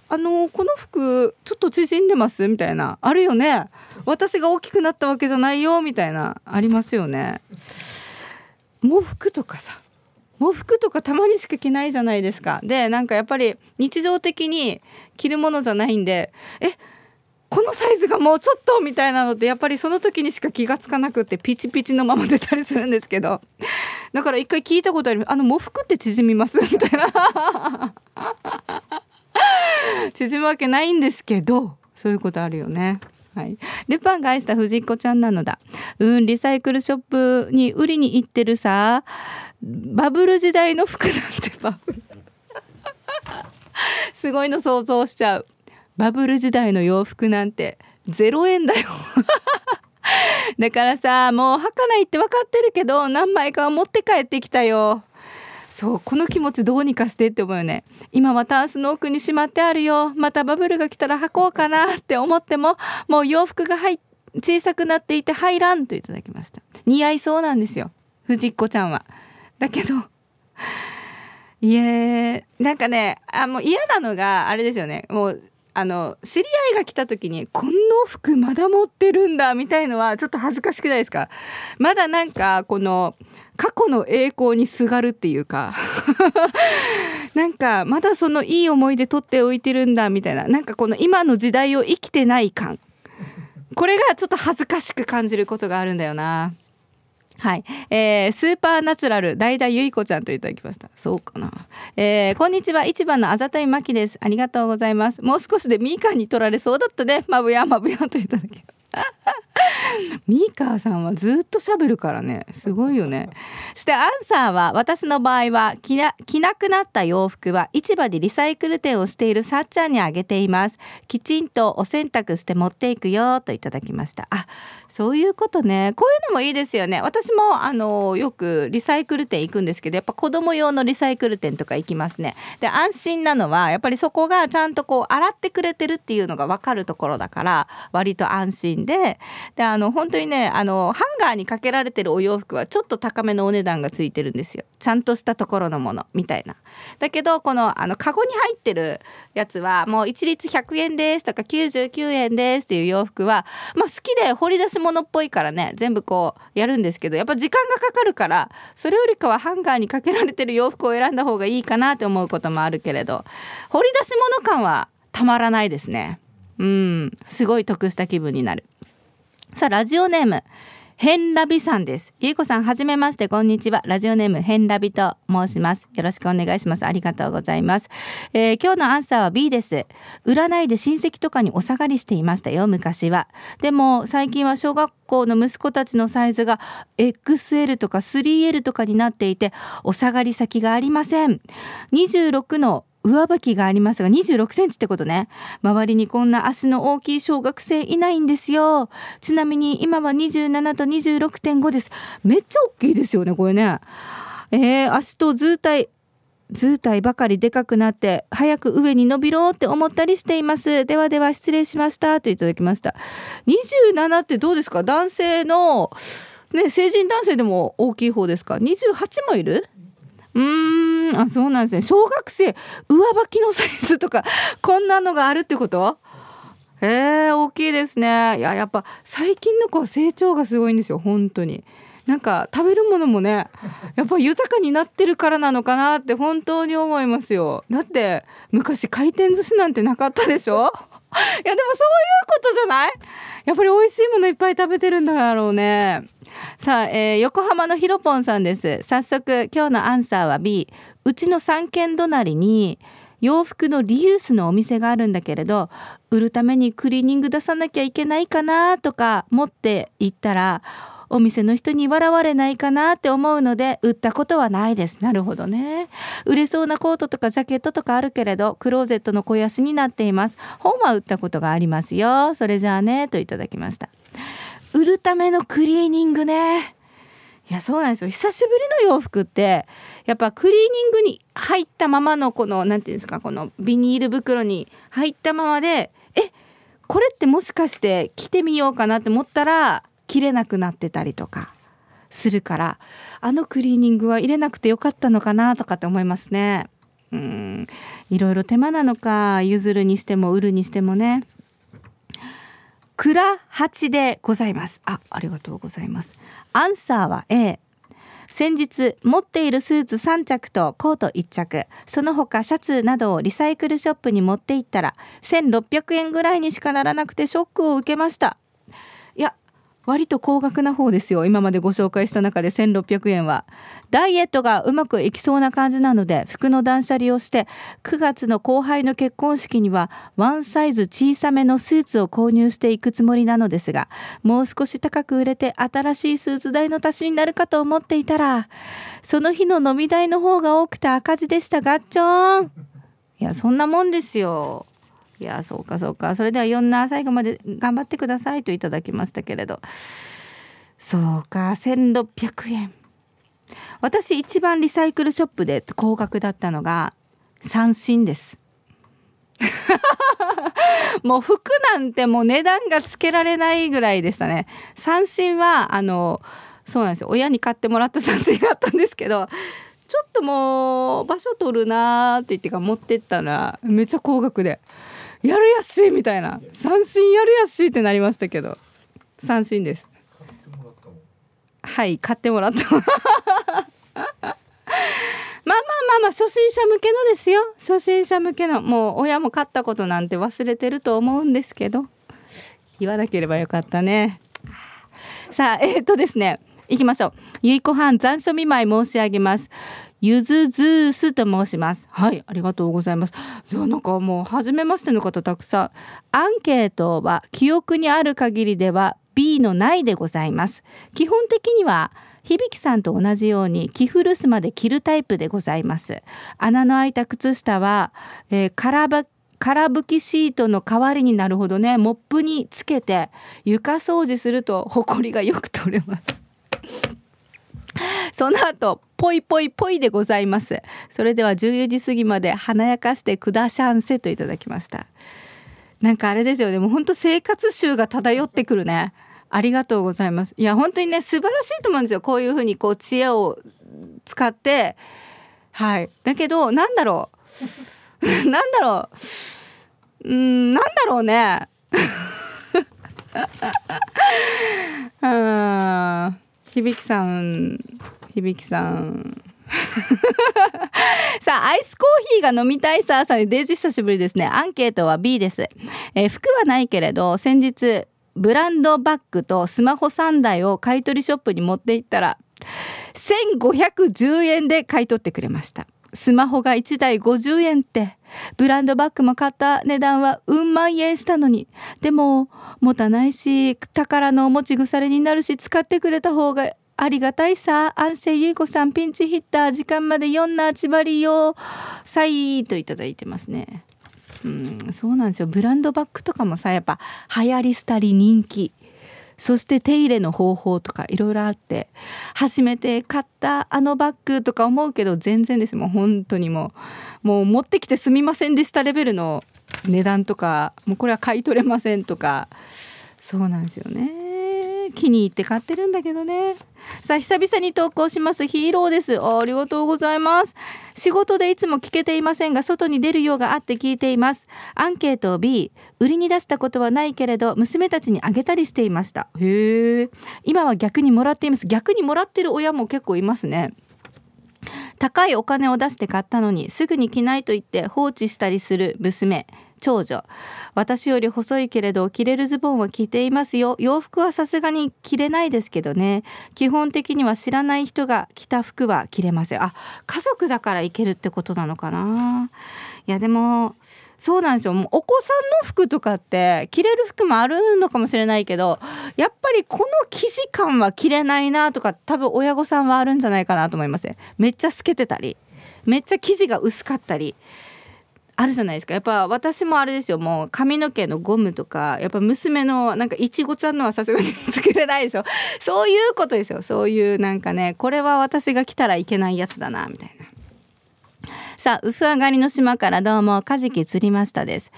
あのこの服ちょっと縮んでます？みたいな。あるよね。私が大きくなったわけじゃないよみたいなありますよね。喪服とかさ喪服とかたまにしか着ないじゃないですか。でなんかやっぱり日常的に着るものじゃないんでえこのサイズがもうちょっとみたいなのってやっぱりその時にしか気が付かなくてピチピチのまま出たりするんですけど。だから一回聞いたことあります。あの喪服って縮みます？みたいな。縮むわけないんですけどそういうことあるよね。はい、ルパンが愛した藤子ちゃんなのだ。うんリサイクルショップに売りに行ってるさ。バブル時代の服なんて バブル。すごいの想像しちゃう。バブル時代の洋服なんて0円だよ。だからさもう履かないって分かってるけど何枚かは持って帰ってきたよ。そうこの気持ちどうにかしてって思うよね。今はタンスの奥にしまってあるよ。またバブルが来たら履こうかなって思ってももう洋服が入小さくなっていて入らんといただきました。似合いそうなんですよ。藤子ちゃんは。だけどいえなんかねあもう嫌なのがあれですよね。もうあの知り合いが来た時にこの服まだ持ってるんだみたいのはちょっと恥ずかしくないですか？まだなんかこの過去の栄光にすがるっていうか。なんかまだそのいい思い出取っておいてるんだみたいな。なんかこの今の時代を生きてない感。これがちょっと恥ずかしく感じることがあるんだよな。はい、えー、スーパーナチュラル代田由衣子ちゃんといただきました。そうかな、えー、こんにちは。一番のあざたいまきです。ありがとうございます。もう少しでみーかんに取られそうだったね。まぶやまぶやといただき ミーカーさんはずっと喋るからね。すごいよね。そしてアンサーは私の場合は着な着なくなった洋服は市場でリサイクル店をしているさっちゃんにあげています。きちんとお洗濯して持っていくよといただきました。あそういうことね。こういうのもいいですよね。私もあのよくリサイクル店行くんですけどやっぱ子供用のリサイクル店とか行きますね。で安心なのはやっぱりそこがちゃんとこう洗ってくれてるっていうのが分かるところだから割と安心でであの本当にねあのハンガーにかけられてるお洋服はちょっと高めのお値段がついてるんですよ。ちゃんとしたところのものみたいな。だけどこのあのカゴに入ってるやつはもう一律100円ですとか99円ですっていう洋服はまあ好きで掘り出し物っぽいからね全部こうやるんですけどやっぱ時間がかかるからそれよりかはハンガーにかけられてる洋服を選んだ方がいいかなって思うこともあるけれど掘り出し物感はたまらないですね。うんすごい得した気分になるさあラジオネームヘンラビさんです。ゆいこさん、はじめまして、こんにちは。ラジオネーム、ヘンラビと申します。よろしくお願いします。ありがとうございます。えー、今日のアンサーは B です。占いで親戚とかにお下がりしていましたよ、昔は。でも、最近は小学校の息子たちのサイズが XL とか 3L とかになっていて、お下がり先がありません。26の上履きがありますが26センチってことね。周りにこんな足の大きい小学生いないんですよ。ちなみに今は27と26.5です。めっちゃ大きいですよねこれね。えー、足と図体図体ばかりでかくなって早く上に伸びろって思ったりしています。ではでは失礼しました。といただきました。27ってどうですか？男性のね成人男性でも大きい方ですか？28もいる？うーん。あそうなんですね。小学生上履きのサイズとか こんなのがあるってこと？えー、大きいですね。いややっぱ最近の子は成長がすごいんですよ本当に。なんか食べるものもねやっぱ豊かになってるからなのかなって本当に思いますよ。だって昔回転寿司なんてなかったでしょ？いやでもそういうことじゃない？やっぱり美味しいものいっぱい食べてるんだろうね。さあ、えー、横浜のひろぽんさんです。早速今日のアンサーは B うちの3軒隣に洋服のリユースのお店があるんだけれど売るためにクリーニング出さなきゃいけないかなとか持って行ったらお店の人に笑われないかなって思うので売ったことはないです。なるほどね。売れそうなコートとかジャケットとかあるけれどクローゼットの肥やしになっています。本は売ったことがありますよ。それじゃあねといただきました。売るためのクリーニングね。いやそうなんですよ。久しぶりの洋服ってやっぱクリーニングに入ったままのこの何て言うんですかこのビニール袋に入ったままでえこれってもしかして着てみようかなって思ったら切れなくなってたりとかするからあのクリーニングは入れなくてよかったのかなとかって思いますね。うんいろいろ手間なのか譲るにしても売るにしてもね。蔵八でございます。あ、ありがとうございます。アンサーは A。先日持っているスーツ3着とコート1着その他シャツなどをリサイクルショップに持って行ったら1600円ぐらいにしかならなくてショックを受けました割と高額な方ですよ。今までご紹介した中で1600円は。ダイエットがうまくいきそうな感じなので服の断捨離をして9月の後輩の結婚式にはワンサイズ小さめのスーツを購入していくつもりなのですがもう少し高く売れて新しいスーツ代の足しになるかと思っていたらその日の飲み代の方が多くて赤字でしたガッチョンいやそんなもんですよ。いやそうかそうか。それでは4な最後まで頑張ってくださいといただきましたけれど。そうか1600円。私一番リサイクルショップで高額だったのが三振です。もう服なんてもう値段がつけられないぐらいでしたね。三振はあのそうなんですよ。親に買ってもらった三振があったんですけどちょっともう場所取るなーって言ってか持ってったらめっちゃ高額で。やるやしみたいな。三振やるやしってなりましたけど。三振です。はい買ってもらった。まあまあまあまあ初心者向けのですよ。初心者向けの。もう親も買ったことなんて忘れてると思うんですけど。言わなければよかったね。さあえー、っとですね。行きましょう。ゆいこはん残暑見舞い申し上げます。ゆずずーすと申します。はい、ありがとうございます。そうなんかもう初めましての方たくさん。アンケートは記憶にある限りでは B のないでございます基本的には響さんと同じように着古すまで着るタイプでございます穴の開いた靴下は、えー、空ば空拭きシートの代わりになるほどねモップにつけて床掃除するとほこりがよく取れますその後ぽいぽいぽいでございます。それでは14時過ぎまで華やかしてくだしゃんせといただきました。なんかあれですよね。もうほんと生活臭が漂ってくるね。ありがとうございます。いや本当にね素晴らしいと思うんですよ。こういうふうにこう知恵を使って。はい。だけどなんだろう。なんだろう。うんなんだろうね。うん響さん。響さん。さあアイスコーヒーが飲みたいさあさんデージ久しぶりですね。アンケートは B です、えー、服はないけれど先日ブランドバッグとスマホ3台を買い取りショップに持って行ったら1510円で買い取ってくれました。スマホが1台50円ってブランドバッグも買った値段はうん万円したのにでも持たないし宝の持ち腐れになるし使ってくれた方がありがたいさ。アンシェイユイコさん、ピンチヒッター、時間まで4なちばりよ。さいといただいてますね。うん、そうなんですよ。ブランドバッグとかもさ、やっぱ流行り廃り人気。そして手入れの方法とかいろいろあって、初めて買ったあのバッグとか思うけど全然です。もう本当にもう、もう持ってきてすみませんでしたレベルの値段とか、もうこれは買い取れませんとか、そうなんですよね。気に入って買ってるんだけどね。さあ久々に投稿します。ヒーローです。ありがとうございます。仕事でいつも聞けていませんが外に出るようがあって聞いています。アンケート B 売りに出したことはないけれど娘たちにあげたりしていました。へえ今は逆にもらっています。逆にもらってる親も結構いますね。高いお金を出して買ったのにすぐに着ないと言って放置したりする娘。長女。私より細いけれど着れるズボンは着ていますよ。洋服はさすがに着れないですけどね。基本的には知らない人が着た服は着れませんあ家族だからいけるってことなのかな。いやでもそうなんですよ。もうお子さんの服とかって着れる服もあるのかもしれないけどやっぱりこの生地感は着れないなとか多分親御さんはあるんじゃないかなと思いますね。めっちゃ透けてたりめっちゃ生地が薄かったり。あるじゃないですかやっぱ私もあれですよもう髪の毛のゴムとかやっぱ娘のなんかいちごちゃんのはさすがに作れないでしょ そういうことですよそういうなんかねこれは私が来たらいけないやつだなみたいな。さあ、薄上がりの島からどうも、カジキ釣りましたです。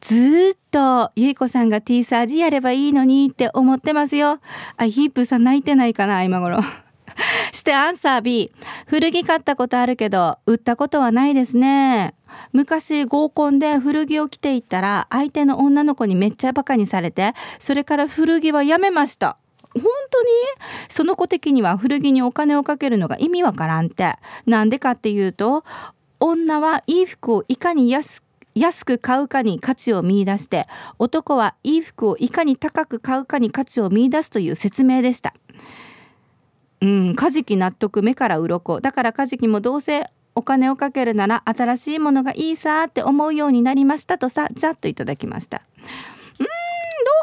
ずっと、ゆいこさんが T サージやればいいのにって思ってますよ。あ、ヒープさん泣いてないかな、今頃。してアンサー B。古着買ったことあるけど、売ったことはないですね。昔合コンで古着を着ていったら相手の女の子にめっちゃバカにされてそれから古着はやめました本当に？その子的には古着にお金をかけるのが意味わからんってなんでかっていうと女はいい服をいかに安安く買うかに価値を見出して男はいい服をいかに高く買うかに価値を見出すという説明でしたうんカジキ納得目から鱗。だからカジキもどうせお金をかけるなら新しいものがいいさって思うようになりましたとさじゃっといただきました。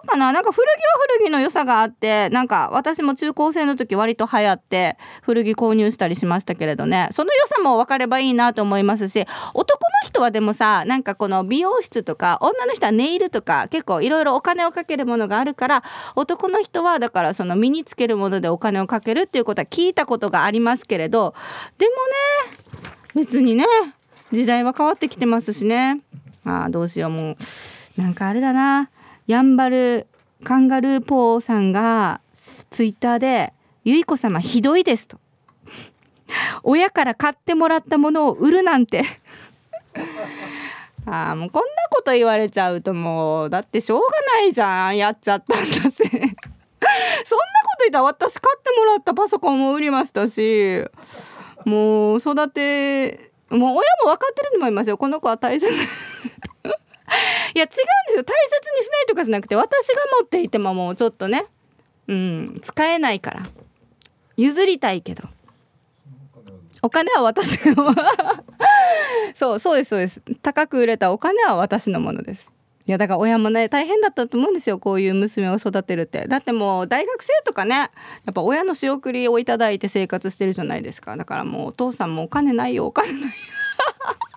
かな？なんか古着は古着の良さがあってなんか私も中高生の時割と流行って古着購入したりしましたけれどね。その良さも分かればいいなと思いますし男の人はでもさなんかこの美容室とか女の人はネイルとか結構いろいろお金をかけるものがあるから男の人はだからその身につけるものでお金をかけるっていうことは聞いたことがありますけれどでもね別にね時代は変わってきてますしね。あどうしようもう。なんかあれだな。やんばるカンガルーポーさんがツイッターで「ゆいこ様ひどいです」と「親から買ってもらったものを売るなんて。あもうこんなこと言われちゃうともうだってしょうがないじゃんやっちゃったんだし。そんなこと言ったら私買ってもらったパソコンも売りましたし。もう育てもう親も分かってると思いますよ。この子は大切。いや違うんですよ。大切にしないとかじゃなくて私が持っていてももうちょっとね。うん。使えないから。譲りたいけど。お金は私の そうそうですそうです。高く売れたお金は私のものです。いやだから親もね大変だったと思うんですよ。こういう娘を育てるって。だってもう大学生とかねやっぱ親の仕送りをいただいて生活してるじゃないですか。だからもうお父さんもお金ないよお金ないよ。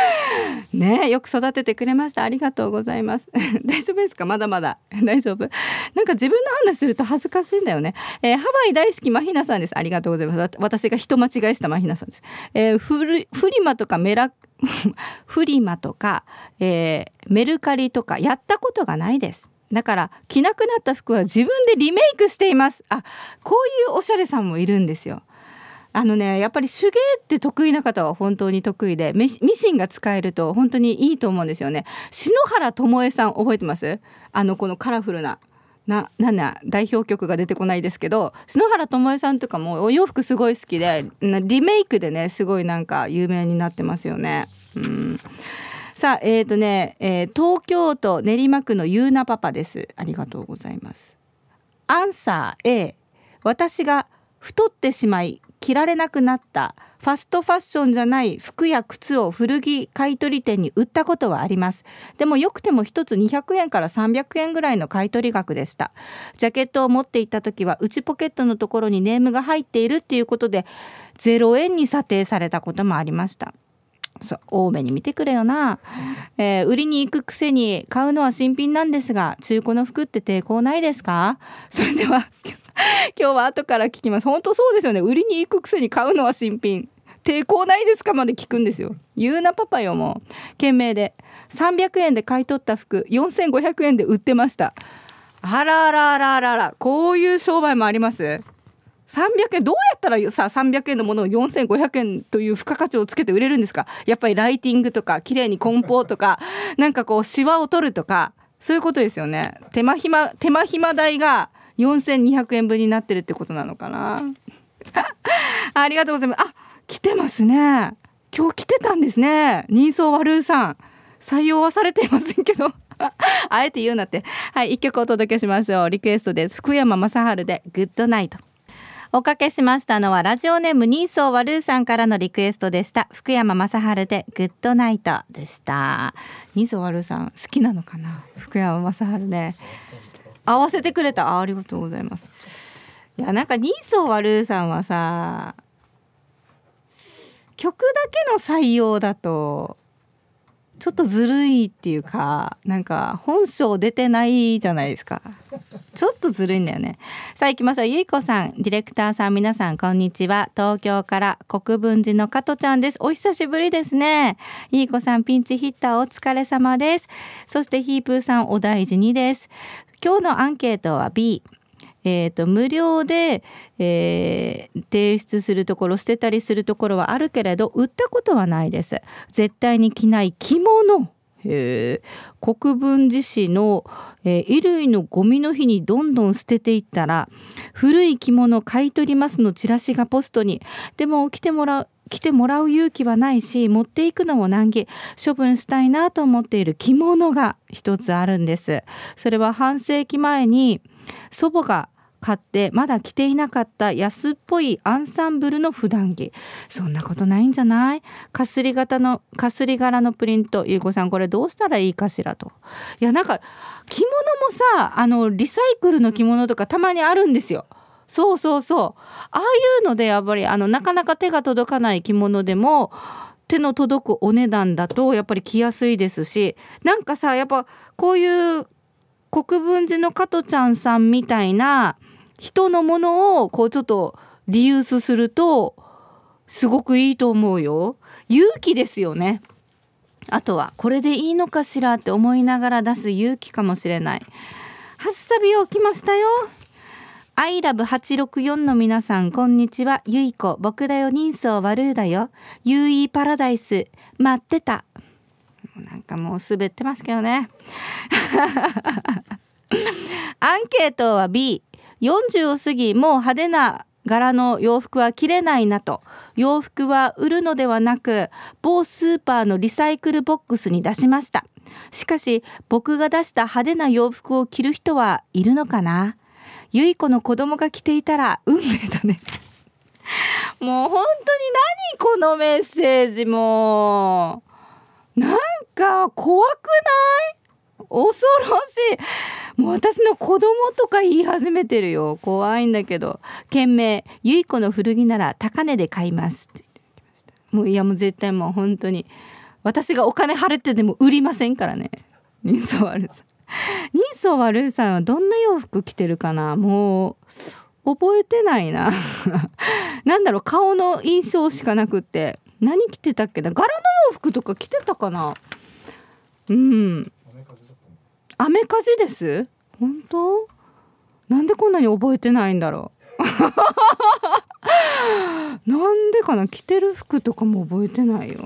ねよく育ててくれました。ありがとうございます。大丈夫ですか？まだまだ。大丈夫。なんか自分の話すると恥ずかしいんだよね、えー、ハワイ大好きマヒナさんです。ありがとうございます。私が人間違いしたマヒナさんです、えー、フリフリマとかメラフリマとか、えー、メルカリとかやったことがないです。だから着なくなった服は自分でリメイクしています。あこういうおしゃれさんもいるんですよ。あのねやっぱり手芸って得意な方は本当に得意でミシンが使えると本当にいいと思うんですよね。篠原智恵さん覚えてます？あのこのカラフルなななんだ代表曲が出てこないですけど篠原智恵さんとかもお洋服すごい好きでリメイクでねすごいなんか有名になってますよね。うん。さあえっ、ー、とね、えー、東京都練馬区のゆうなパパです。ありがとうございます。アンサー A 私が太ってしまい着られなくなったファストファッションじゃない服や靴を古着買取店に売ったことはあります。でもよくても1つ200円から300円ぐらいの買取額でした。ジャケットを持っていた時は内ポケットのところにネームが入っているっていうことで0円に査定されたこともありました。そう多めに見てくれよな、えー、売りに行くくせに買うのは新品なんですが中古の服って抵抗ないですか？それでは 今日は後から聞きます。本当そうですよね。売りに行くくせに買うのは新品。抵抗ないですか？まで聞くんですよ。言うなパパよも懸命で。300円で買い取った服。4500円で売ってました。あらあらあらあらあら。こういう商売もあります？300円どうやったらさ300円のものを4500円という付加価値をつけて売れるんですか？やっぱりライティングとか綺麗に梱包とかなんかこうシワを取るとかそういうことですよね。手間暇手間暇代が4200円分になってるってことなのかな？ありがとうございます。あ来てますね。今日来てたんですね。人相悪ーさん。採用はされていませんけど。あえて言うなって。はい一曲お届けしましょう。リクエストです。福山雅治でグッドナイト。おかけしましたのはラジオネームニーソワルーさんからのリクエストでした。福山雅治でグッドナイトでした。ニーソワルーさん好きなのかな？福山雅治ね合わせてくれた。あありがとうございます。いやなんかニーソーさんはさ曲だけの採用だとちょっとずるいっていうかなんか本性出てないじゃないですか。ちょっとずるいんだよね。さあ行きましょう。ゆいこさんディレクターさん皆さんこんにちは。東京から国分寺の加トちゃんです。お久しぶりですね。ゆいこさんピンチヒッターお疲れ様です。そしてヒープーさんお大事にです。今日のアンケートは B えーと、無料で、えー、提出するところ捨てたりするところはあるけれど売ったことはないです。絶対に着ない着物。国分寺市の、えー、衣類のゴミの日にどんどん捨てていったら古い着物買い取りますのチラシがポストに。でも来てもらう来てもらう勇気はないし持っていくのも難儀。処分したいなと思っている着物が一つあるんです。それは半世紀前に祖母が買ってまだ着ていなかった安っぽいアンサンブルの普段着。そんなことないんじゃない？かすり型のかすり柄のプリント。ゆうこさんこれどうしたらいいかしらと。いやなんか着物もさあのリサイクルの着物とかたまにあるんですよ。そうそうそう。ああいうのでやっぱりあのなかなか手が届かない着物でも手の届くお値段だとやっぱり着やすいですしなんかさやっぱこういう国分寺の加トちゃんさんみたいな人のものをこうちょっとリユースするとすごくいいと思うよ。勇気ですよね。あとはこれでいいのかしらって思いながら出す勇気かもしれない。ハッサビをきましたよ。アイラブ864の皆さんこんにちは。ゆいこ僕だよ。人相悪いだよ。ゆいパラダイス待ってた。なんかもう滑ってますけどね。アンケートは B 40を過ぎもう派手な柄の洋服は着れないなと。洋服は売るのではなく某スーパーのリサイクルボックスに出しました。しかし僕が出した派手な洋服を着る人はいるのかな？ゆい子の子供が着ていたら運命だね。もう本当に何このメッセージも。なんか怖くない？恐ろしい。もう私の子供とか言い始めてるよ。怖いんだけど。件名ゆい子の古着なら高値で買いますって言ってきました。もういやもう絶対もう本当に。私がお金払ってでも売りませんからね。人相悪さ。人相悪いさんはどんな洋服着てるかな？もう覚えてないな。なんだろう顔の印象しかなくって。何着てたっけな？柄の洋服とか着てたかな？うん。アメカジです。本当？なんでこんなに覚えてないんだろう なんでかな着てる服とかも覚えてないよ。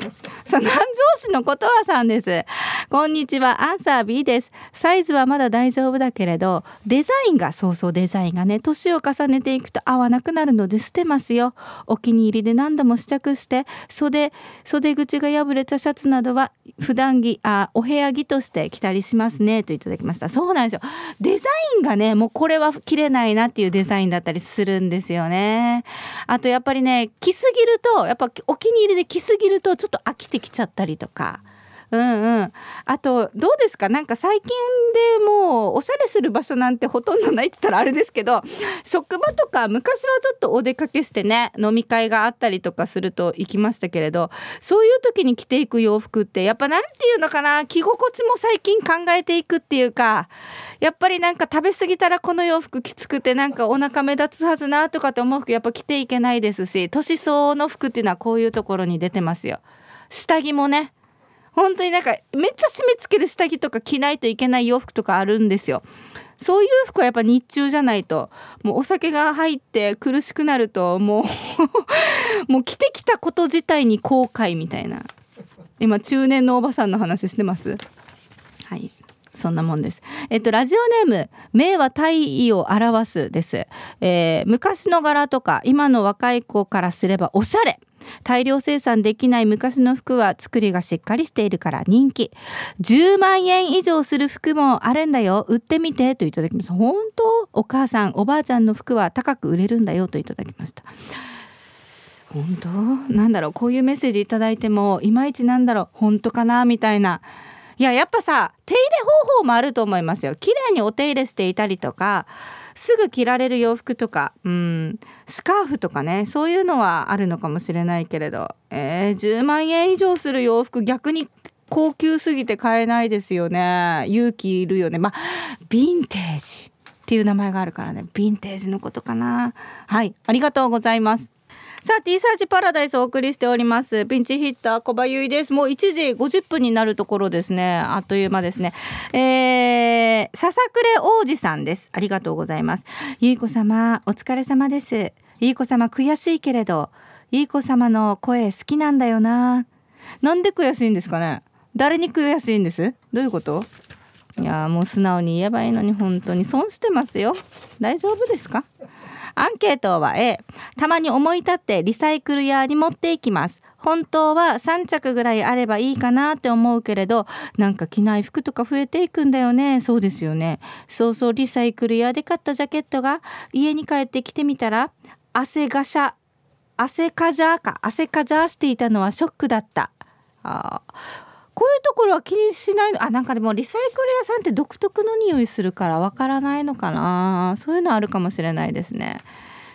さ南城市のことわさんです。こんにちはアンサー B です。サイズはまだ大丈夫だけれどデザインがそうそうデザインがね年を重ねていくと合わなくなるので捨てますよ。お気に入りで何度も試着して袖袖口が破れたシャツなどは普段着あお部屋着として着たりしますねといただきました。そうなんですよ。デザインがねもうこれは着れないなっていうデザインだったりすするんですよね。あとやっぱりね着すぎるとやっぱお気に入りで着すぎるとちょっと飽きてきちゃったりとか。うんうん。あとどうですか？なんか最近でもうおしゃれする場所なんてほとんどないって言ったらあれですけど職場とか昔はちょっとお出かけしてね飲み会があったりとかすると行きましたけれどそういう時に着ていく洋服ってやっぱ何て言うのかな？着心地も最近考えていくっていうかやっぱりなんか食べ過ぎたらこの洋服きつくてなんかお腹目立つはずなとかって思う服やっぱ着ていけないですし年相応の服っていうのはこういうところに出てますよ。下着もね本当になんかめっちゃ締め付ける下着とか着ないといけない洋服とかあるんですよ。そういう服はやっぱ日中じゃないともうお酒が入って苦しくなるともう もう着てきたこと自体に後悔みたいな今中年のおばさんの話してます？はいそんなもんです。えっと、ラジオネーム、名は大意を表すです。えー、昔の柄とか、今の若い子からすればおしゃれ。大量生産できない昔の服は作りがしっかりしているから人気。10万円以上する服もあるんだよ。売ってみて。といただきました。本当？お母さんおばあちゃんの服は高く売れるんだよ。といただきました。本当？なんだろう？こういうメッセージ頂いてもいまいちなんだろう？本当かな？みたいな。いややっぱさ手入れ方法もあると思いますよ。綺麗にお手入れしていたりとかすぐ着られる洋服とか、うん、スカーフとかねそういうのはあるのかもしれないけれど、えー、10万円以上する洋服逆に高級すぎて買えないですよね。勇気いるよね。まあヴィンテージっていう名前があるからね。ヴィンテージのことかな。はいありがとうございます。さあ T サージパラダイスをお送りしております。ピンチヒッター小葉由衣です。もう1時50分になるところですね。あっという間ですね。えー、笹暮王子さんです。ありがとうございます。ゆいこ様お疲れ様です。ゆいこ様悔しいけれど。ゆいこ様の声好きなんだよな。なんで悔しいんですかね。誰に悔しいんです？どういうこと？いやもう素直に言えばいいのに本当に損してますよ。大丈夫ですか？アンケートは A たまに思い立ってリサイクル屋に持っていきます。本当は3着ぐらいあればいいかなって思うけれどなんか着ない服とか増えていくんだよね。そうですよね。そうそうリサイクル屋で買ったジャケットが家に帰ってきてみたら汗がしゃ汗かじゃか汗かじゃしていたのはショックだった。あこういうところは気にしないあなんかでもリサイクル屋さんって独特の匂いするからわからないのかな？そういうのあるかもしれないですね。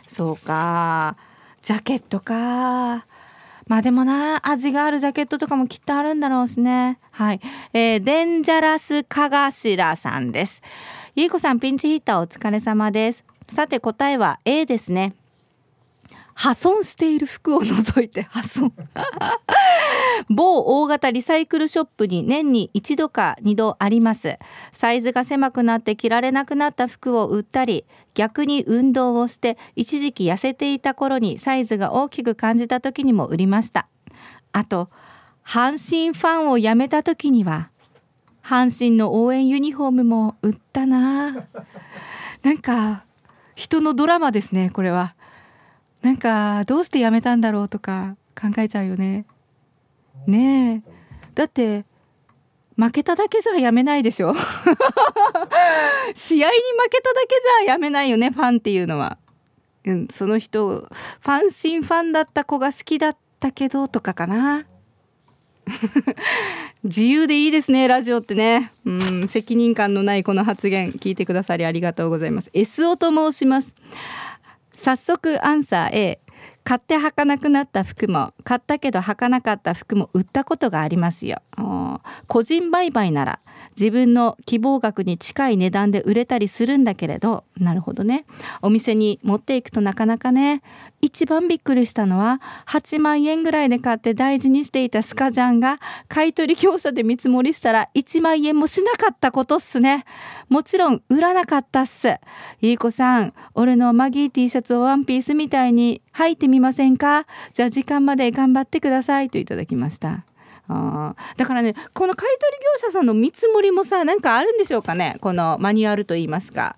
そうか。ジャケットか。まあでもな味があるジャケットとかもきっとあるんだろうしね。はい、えー、デンジャラスカガシラさんです。ゆいこさんピンチヒッターお疲れ様です。さて答えは A ですね。破損している服を除いて 破損。某大型リサイクルショップに年に一度か二度あります。サイズが狭くなって着られなくなった服を売ったり逆に運動をして一時期痩せていた頃にサイズが大きく感じた時にも売りました。あと阪神ファンを辞めた時には阪神の応援ユニフォームも売ったな。なんか人のドラマですねこれは。なんかどうして辞めたんだろうとか考えちゃうよね。ねえ。だって負けただけじゃやめないでしょ。試合に負けただけじゃやめないよねファンっていうのは、うん、その人ファン新ファンだった子が好きだったけどとかかな。自由でいいですねラジオってね。うん責任感のないこの発言聞いてくださりありがとうございます。SO と申します早速アンサー A 買って履かなくなった服も買ったけど履かなかった服も売ったことがありますよ。個人売買なら自分の希望額に近い値段で売れたりするんだけれど。なるほどね。お店に持っていくとなかなかね一番びっくりしたのは8万円ぐらいで買って大事にしていたスカジャンが買取業者で見積もりしたら1万円もしなかったことっすね。もちろん売らなかったっす。いい子さん俺のマギー T シャツをワンピースみたいに履いてみませんか？じゃあ時間まで頑張ってください。といただきました。あだからねこの買取業者さんの見積もりもさなんかあるんでしょうかね？このマニュアルといいますか。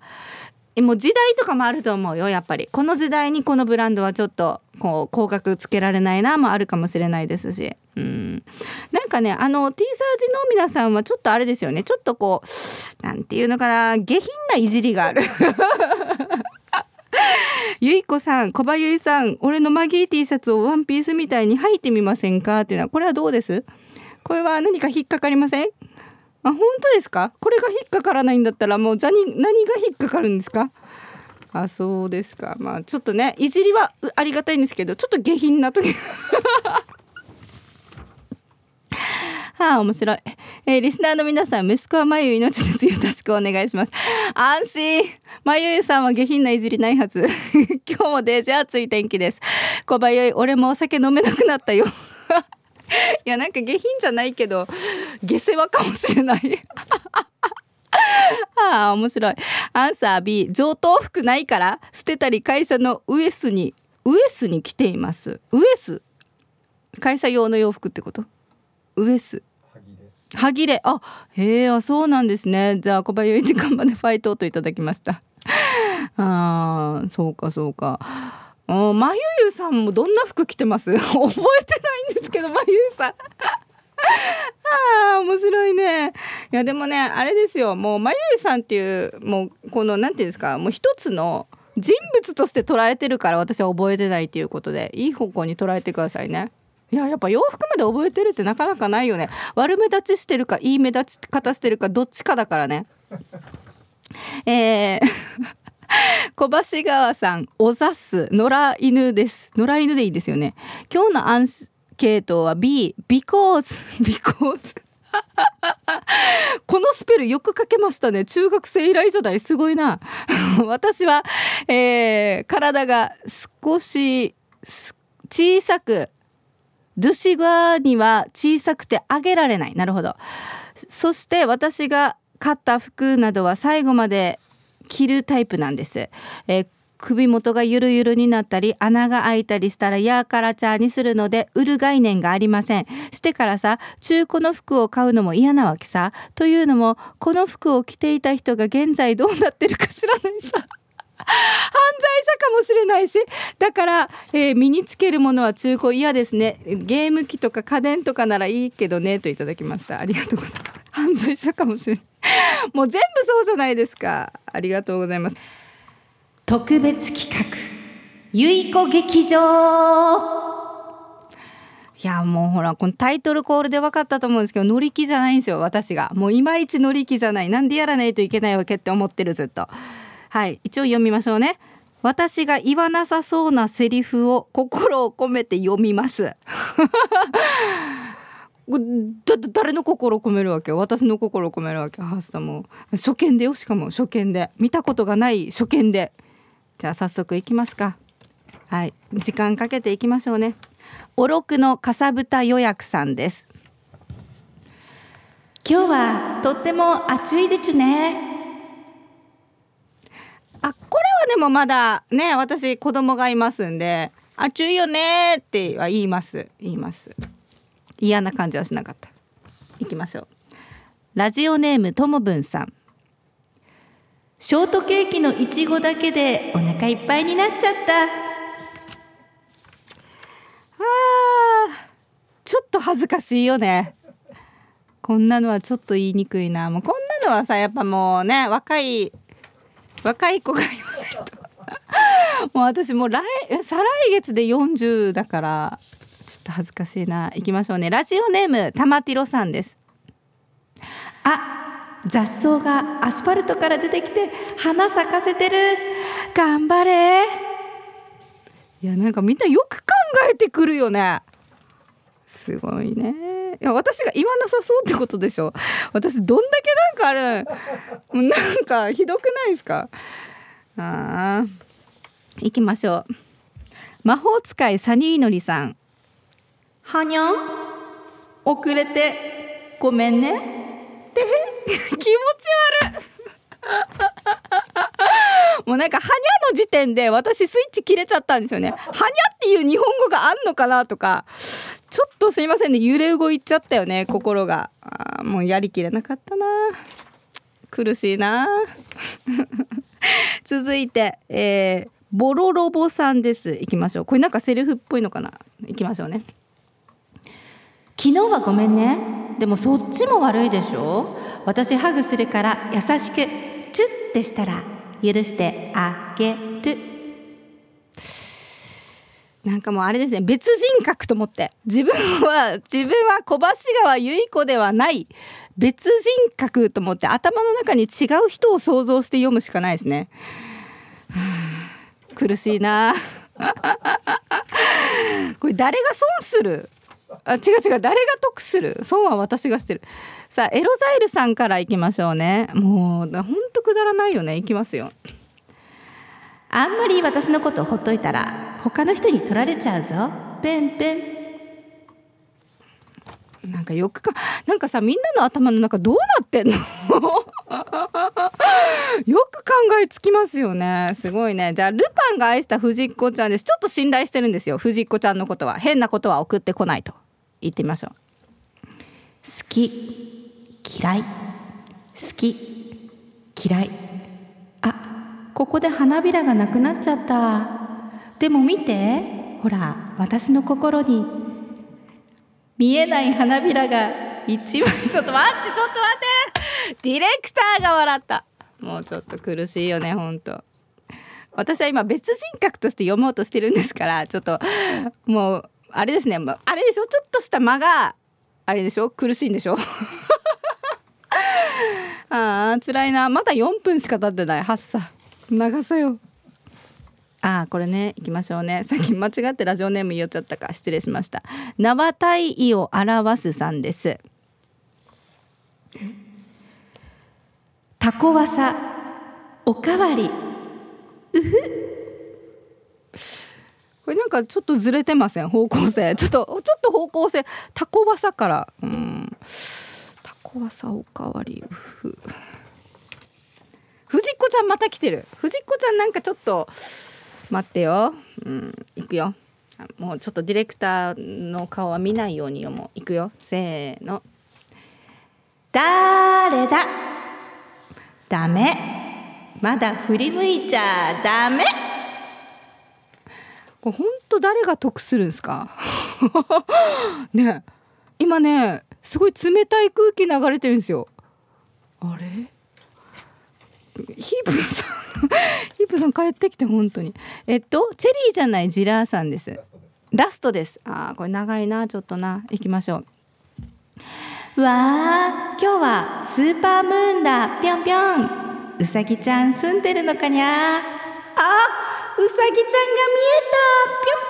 もう時代とかもあると思うよやっぱり。この時代にこのブランドはちょっとこう高額つけられないなもあるかもしれないですし。うん。なんかねあの T サージの皆さんはちょっとあれですよね。ちょっとこうなんていうのかな下品ないじりがある。ゆいこさん、小葉ゆいさん、俺のマギー T シャツをワンピースみたいに履いてみませんか？っていうのは、これはどうです？これは何か引っかかりません？あ、本当ですか？これが引っかからないんだったら、もうじゃに何が引っかかるんですか？あ、そうですか。まあちょっとね、いじりはありがたいんですけど、ちょっと下品な時 はあ、面白い。えー、リスナーの皆さん、息子はまゆ命です。よろしくお願いします。安心。まゆゆさんは下品ないじりないはず。今日もデージ暑い天気です。小林俺もお酒飲めなくなったよ。いや、なんか下品じゃないけど、下世話かもしれない。は あ、面白い。アンサー B、上等服ないから捨てたり会社のウエスに、ウエスに来ています。ウエス？会社用の洋服ってこと？ウエス。歯切れ。あへえそうなんですね。じゃあ小林時間までファイトといただきました。あーそうかそうか。あまゆゆさんもどんな服着てます？覚えてないんですけどまゆゆさん。あー面白いね。いやでもねあれですよ。もうまゆゆさんっていうもうこのなんていうんですか？もう一つの人物として捉えてるから私は覚えてないということで。いい方向に捉えてくださいね。いややっぱ洋服まで覚えてるってなかなかないよね。悪目立ちしてるかいい目立ち方してるかどっちかだからね。えー 小橋川さん、おざす、野良犬です。野良犬でいいですよね。今日のアンケートは B、because、because このスペルよく書けましたね。中学生以来じゃないすごいな。私は、えー、体が少し小さくドゥシガには小さくてあげられないなるほどそして私が買った服などは最後まで着るタイプなんです、えー、首元がゆるゆるになったり穴が開いたりしたらヤーカラチャーにするので売る概念がありません。してからさ中古の服を買うのも嫌なわけさ。というのもこの服を着ていた人が現在どうなってるか知らないさ。者かもしれないし。だから、えー、身につけるものは中古嫌ですね。ゲーム機とか家電とかならいいけどね。といただきました。ありがとうございます。犯罪者かもしれない。もう全部そうじゃないですか。ありがとうございます。特別企画。ゆいこ劇場。いやもうほらこのタイトルコールで分かったと思うんですけど乗り気じゃないんですよ。私が。もういまいち乗り気じゃない。なんでやらないといけないわけって思ってるずっとはい。一応読みましょうね。私が言わなさそうなセリフを心を込めて読みます。だ誰の心を込めるわけ？私の心を込めるわけ？ハースさんも。初見でよしかも初見で。見たことがない初見で。じゃあ早速いきますか。はい。時間かけていきましょうね。おろくのかさぶた予約さんです。今日はとっても暑いでちゅねはでもまだね私子供がいますんで「あちゅいよね」っては言います。言います。嫌な感じはしなかった。行きましょう。ラジオネームともぶんさん。ショートケーキのいちごだけでお腹いっぱいになっちゃった。あちょっと恥ずかしいよね。こんなのはちょっと言いにくいな。もうこんなのはさやっぱもうね若い若い子が言わないと。もう私もう来再来月で40だからちょっと恥ずかしいな。行きましょう。ねラジオネーム玉ティロさんです。あ雑草がアスファルトから出てきて花咲かせてる。頑張れ。いやなんかみんなよく考えてくるよね。すごいね。いや私が言わなさそうってことでしょ。私どんだけなんかある。もうなんかひどくないですか。あ行きましょう。魔法使いサニーのりさん。はにゃん遅れてごめんね。って 気持ち悪もうなんか「はにゃ」の時点で私スイッチ切れちゃったんですよね。はにゃっていう日本語があんのかなとかちょっとすいませんね揺れ動いちゃったよね心が。あもうやりきれなかったな。苦しいな。続いて、えー、ボロロボさんです。いきましょう。これなんかセルフっぽいのかな。いきましょうね。昨日はごめんね。でもそっちも悪いでしょ。私ハグするから優しくチュッてしたら許してあげる。なんかもうあれですね別人格と思って。自分は自分は小橋川由衣子ではない別人格と思って頭の中に違う人を想像して読むしかないですね。苦しいな。これ誰が損する？あ違う違う誰が得する？損は私がしてる。さあエロザイルさんからいきましょうね。もうほんとくだらないよね。いきますよ。あんまり私のことほっといたら他の人に取られちゃうぞ。ペンペン。なんかよくかなんかさみんなの頭の中どうなってんの？よく考えつきますよね。すごいね。じゃあルパンが愛した藤子ちゃんです。ちょっと信頼してるんですよ。藤子ちゃんのことは。変なことは送ってこないと。言ってみましょう。好き嫌い。好き嫌い。ここで花びらがなくなっちゃった。でも見てほら私の心に。見えない花びらが一枚。ちょっと待ってちょっと待って。ディレクターが笑った。もうちょっと苦しいよねほんと。私は今別人格として読もうとしてるんですからちょっともうあれですね。あれでしょ？ちょっとした間があれでしょ？苦しいんでしょ？ああ辛いな。まだ4分しか経ってない。はっさ。長さよ。あこれね行きましょうね。さっき間違ってラジオネーム言っちゃったか失礼しました。縄体位を表すさんです。タコワサおかわり。うふ。これなんかちょっとずれてません方向性。ちょっとちょっと方向性。タコワサから。うん。タコワサおかわりうふ藤子ちゃんまた来てる。藤子ちゃんなんかちょっと待ってよ。うん行くよ。もうちょっとディレクターの顔は見ないように読もう行くよ。せーの。誰だ？ダメ。まだ振り向いちゃダメ。これ本当誰が得するんですか？ね今ねすごい冷たい空気流れてるんですよ。あれ？ヒープさんヒープさん帰ってきて本当に。えっとチェリーじゃないジラーさんです。ラストです。あーこれ長いなちょっとな。行きましょう。わあ今日はスーパームーンだ。ぴょんぴょん。うさぎちゃん住んでるのかにゃあうさぎちゃんが見えた。ぴょん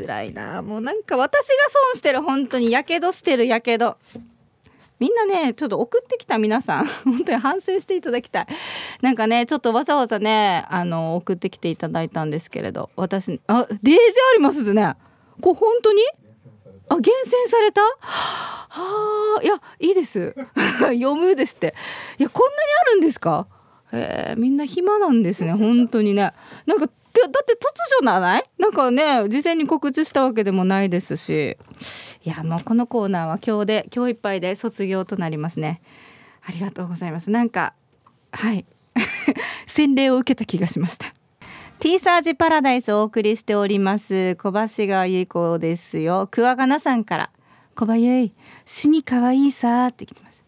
ぴょん。辛いなもうなんか私が損してる。本当に。やけどしてるやけどみんなねちょっと送ってきた皆さん 本当に反省していただきたい。なんかねちょっとわざわざねあの送ってきていただいたんですけれど私あデージありますね。これ本当に？あ厳選された？はあいやいいです。読むですって。いやこんなにあるんですか？えー、みんな暇なんですね本当にね。なんかだって突如なない？なんかね事前に告知したわけでもないですし。いやもうこのコーナーは今日で今日いっぱいで卒業となりますね。ありがとうございます。なんかはい。洗礼を受けた気がしました。ティーサージパラダイスをお送りしております小橋川由子ですよ。桑名なさんから小林ゆい死に可愛いさって来てます。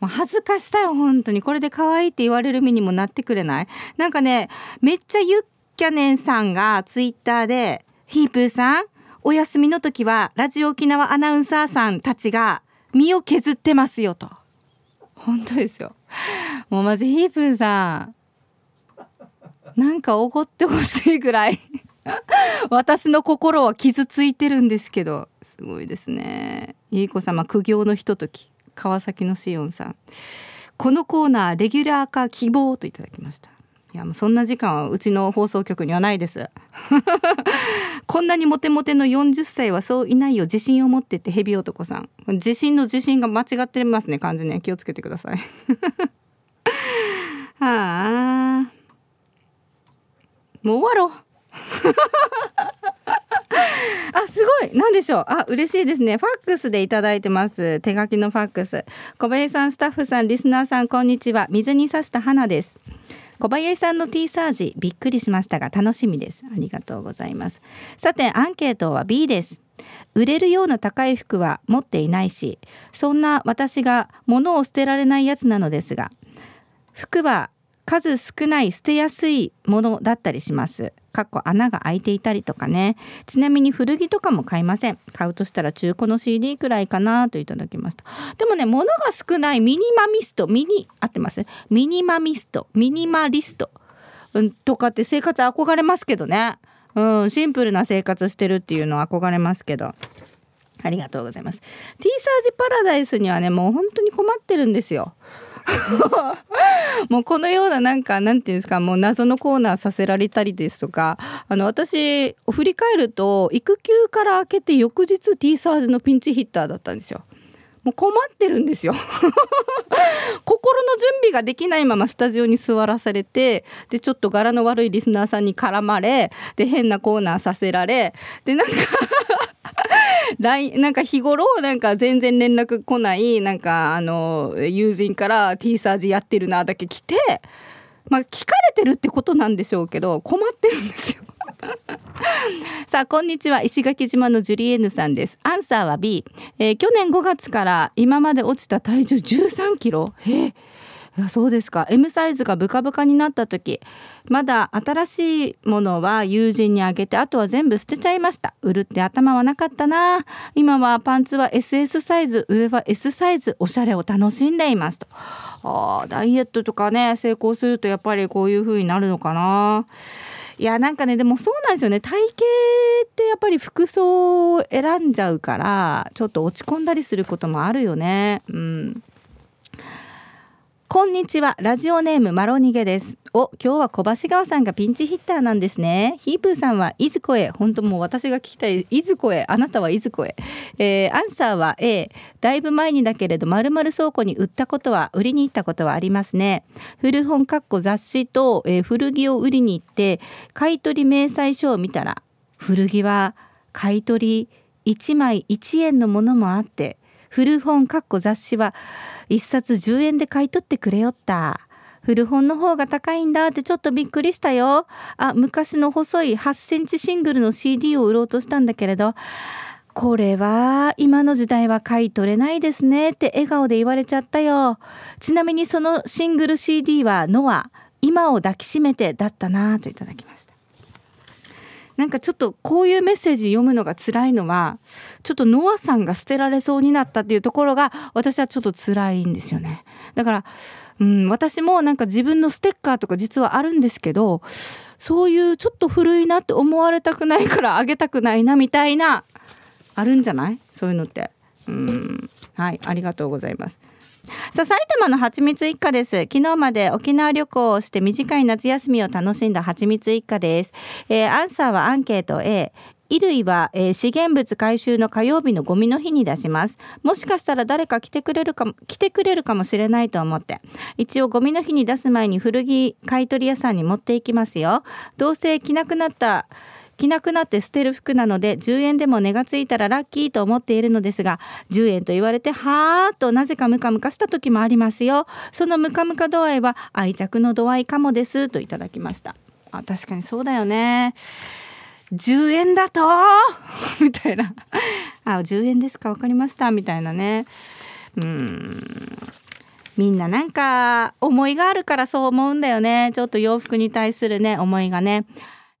もう恥ずかしたよ本当に。これで可愛いって言われる身にもなってくれない？なんかねめっちゃゆっキャネンさんがツイッターでヒープーさんお休みの時はラジオ沖縄アナウンサーさんたちが身を削ってますよと。本当ですよ。もうマジヒープーさんなんかおごってほしいぐらい私の心は傷ついてるんですけどすごいですね。ゆいこ様苦行のひととき川崎のしおんさん。このコーナーレギュラー化希望といただきました。いやもうそんな時間はうちの放送局にはないです。こんなにモテモテの40歳はそういないよ自信を持ってってヘビ男さん。自信の自信が間違ってますね感じね。気をつけてください。はあ。もう終わろう。あすごい。何でしょう。あ嬉しいですね。ファックスでいただいてます。手書きのファックス。小林さんスタッフさんリスナーさんこんにちは。水に刺した花です。小林さんの T サージびっくりしましたが楽しみです。ありがとうございます。さてアンケートは B です。売れるような高い服は持っていないしそんな私が物を捨てられないやつなのですが服は数少ない捨てやすいものだったりします。かっこ穴が開いていたりとかね。ちなみに古着とかも買いません。買うとしたら中古の CD くらいかなといただきました。でもね、物が少ないミニマミスト、ミニ、合ってます？ミニマミスト、ミニマリスト、うん、とかって生活憧れますけどね。うん、シンプルな生活してるっていうのは憧れますけど。ありがとうございます。T サージパラダイスにはね、もう本当に困ってるんですよ。もうこのようななんかなんていうんですかもう謎のコーナーさせられたりですとかあの私振り返ると育休から明けて翌日 T サージのピンチヒッターだったんですよ。もう困ってるんですよ。心の準備ができないままスタジオに座らされてでちょっと柄の悪いリスナーさんに絡まれで変なコーナーさせられでなんか なんか日頃なんか全然連絡来ないなんかあの友人から T サージやってるなだけ来てまあ聞かれてるってことなんでしょうけど困ってるんですよ。さあこんにちは。石垣島のジュリエーヌさんです。アンサーは B、えー、去年5月から今まで落ちた体重13キロ。へえそうですか。M サイズがブカブカになった時。まだ新しいものは友人にあげてあとは全部捨てちゃいました。売るって頭はなかったな。今はパンツは SS サイズ上は S サイズおしゃれを楽しんでいますと。あダイエットとかね成功するとやっぱりこういう風になるのかな。いやなんかねでもそうなんですよね。体型ってやっぱり服装を選んじゃうからちょっと落ち込んだりすることもあるよね。うん。こんにちは。ラジオネームマロニゲです。お今日は小橋川さんがピンチヒッターなんですね。ヒープーさんはいずこへ？本当もう私が聞きたい。いずこへ？あなたはいずこへ、えー、アンサーは A だいぶ前にだけれどまるまる倉庫に売ったことは売りに行ったことはありますね。古本かっこ雑誌と、えー、古着を売りに行って買取明細書を見たら古着は買取1枚1円のものもあって古本かっこ雑誌は1冊10円で買い取ってくれよった。古本の方が高いんだってちょっとびっくりしたよ。あ、昔の細い8センチシングルの CD を売ろうとしたんだけれど、これは今の時代は買い取れないですねって笑顔で言われちゃったよ。ちなみにそのシングル CD はノア、今を抱きしめてだったなといただきました。なんかちょっとこういうメッセージ読むのが辛いのはちょっとノアさんが捨てられそうになったっていうところが私はちょっと辛いんですよね。だからうん、私もなんか自分のステッカーとか実はあるんですけどそういうちょっと古いなって思われたくないからあげたくないなみたいなあるんじゃない？そういうのって。うん。はいありがとうございます。さあ埼玉のはちみつ一家です。昨日まで沖縄旅行をして短い夏休みを楽しんだはちみつ一家です、えー、アンサーはアンケート A 衣類は、えー、資源物回収の火曜日のゴミの日に出します。もしかしたら誰か来てくれるかも来てくれるかもしれないと思って。一応ゴミの日に出す前に古着買取屋さんに持っていきますよ。どうせ着なくなった着なくなって捨てる服なので10円でも値がついたらラッキーと思っているのですが10円と言われてはーとなぜかムカムカした時もありますよ。そのムカムカ度合いは愛着の度合いかもです。といただきました。あ確かにそうだよね。10円だと？みたいな。あ10円ですか？分かりました。みたいなね。うん。みんななんか思いがあるからそう思うんだよね。ちょっと洋服に対するね思いがね。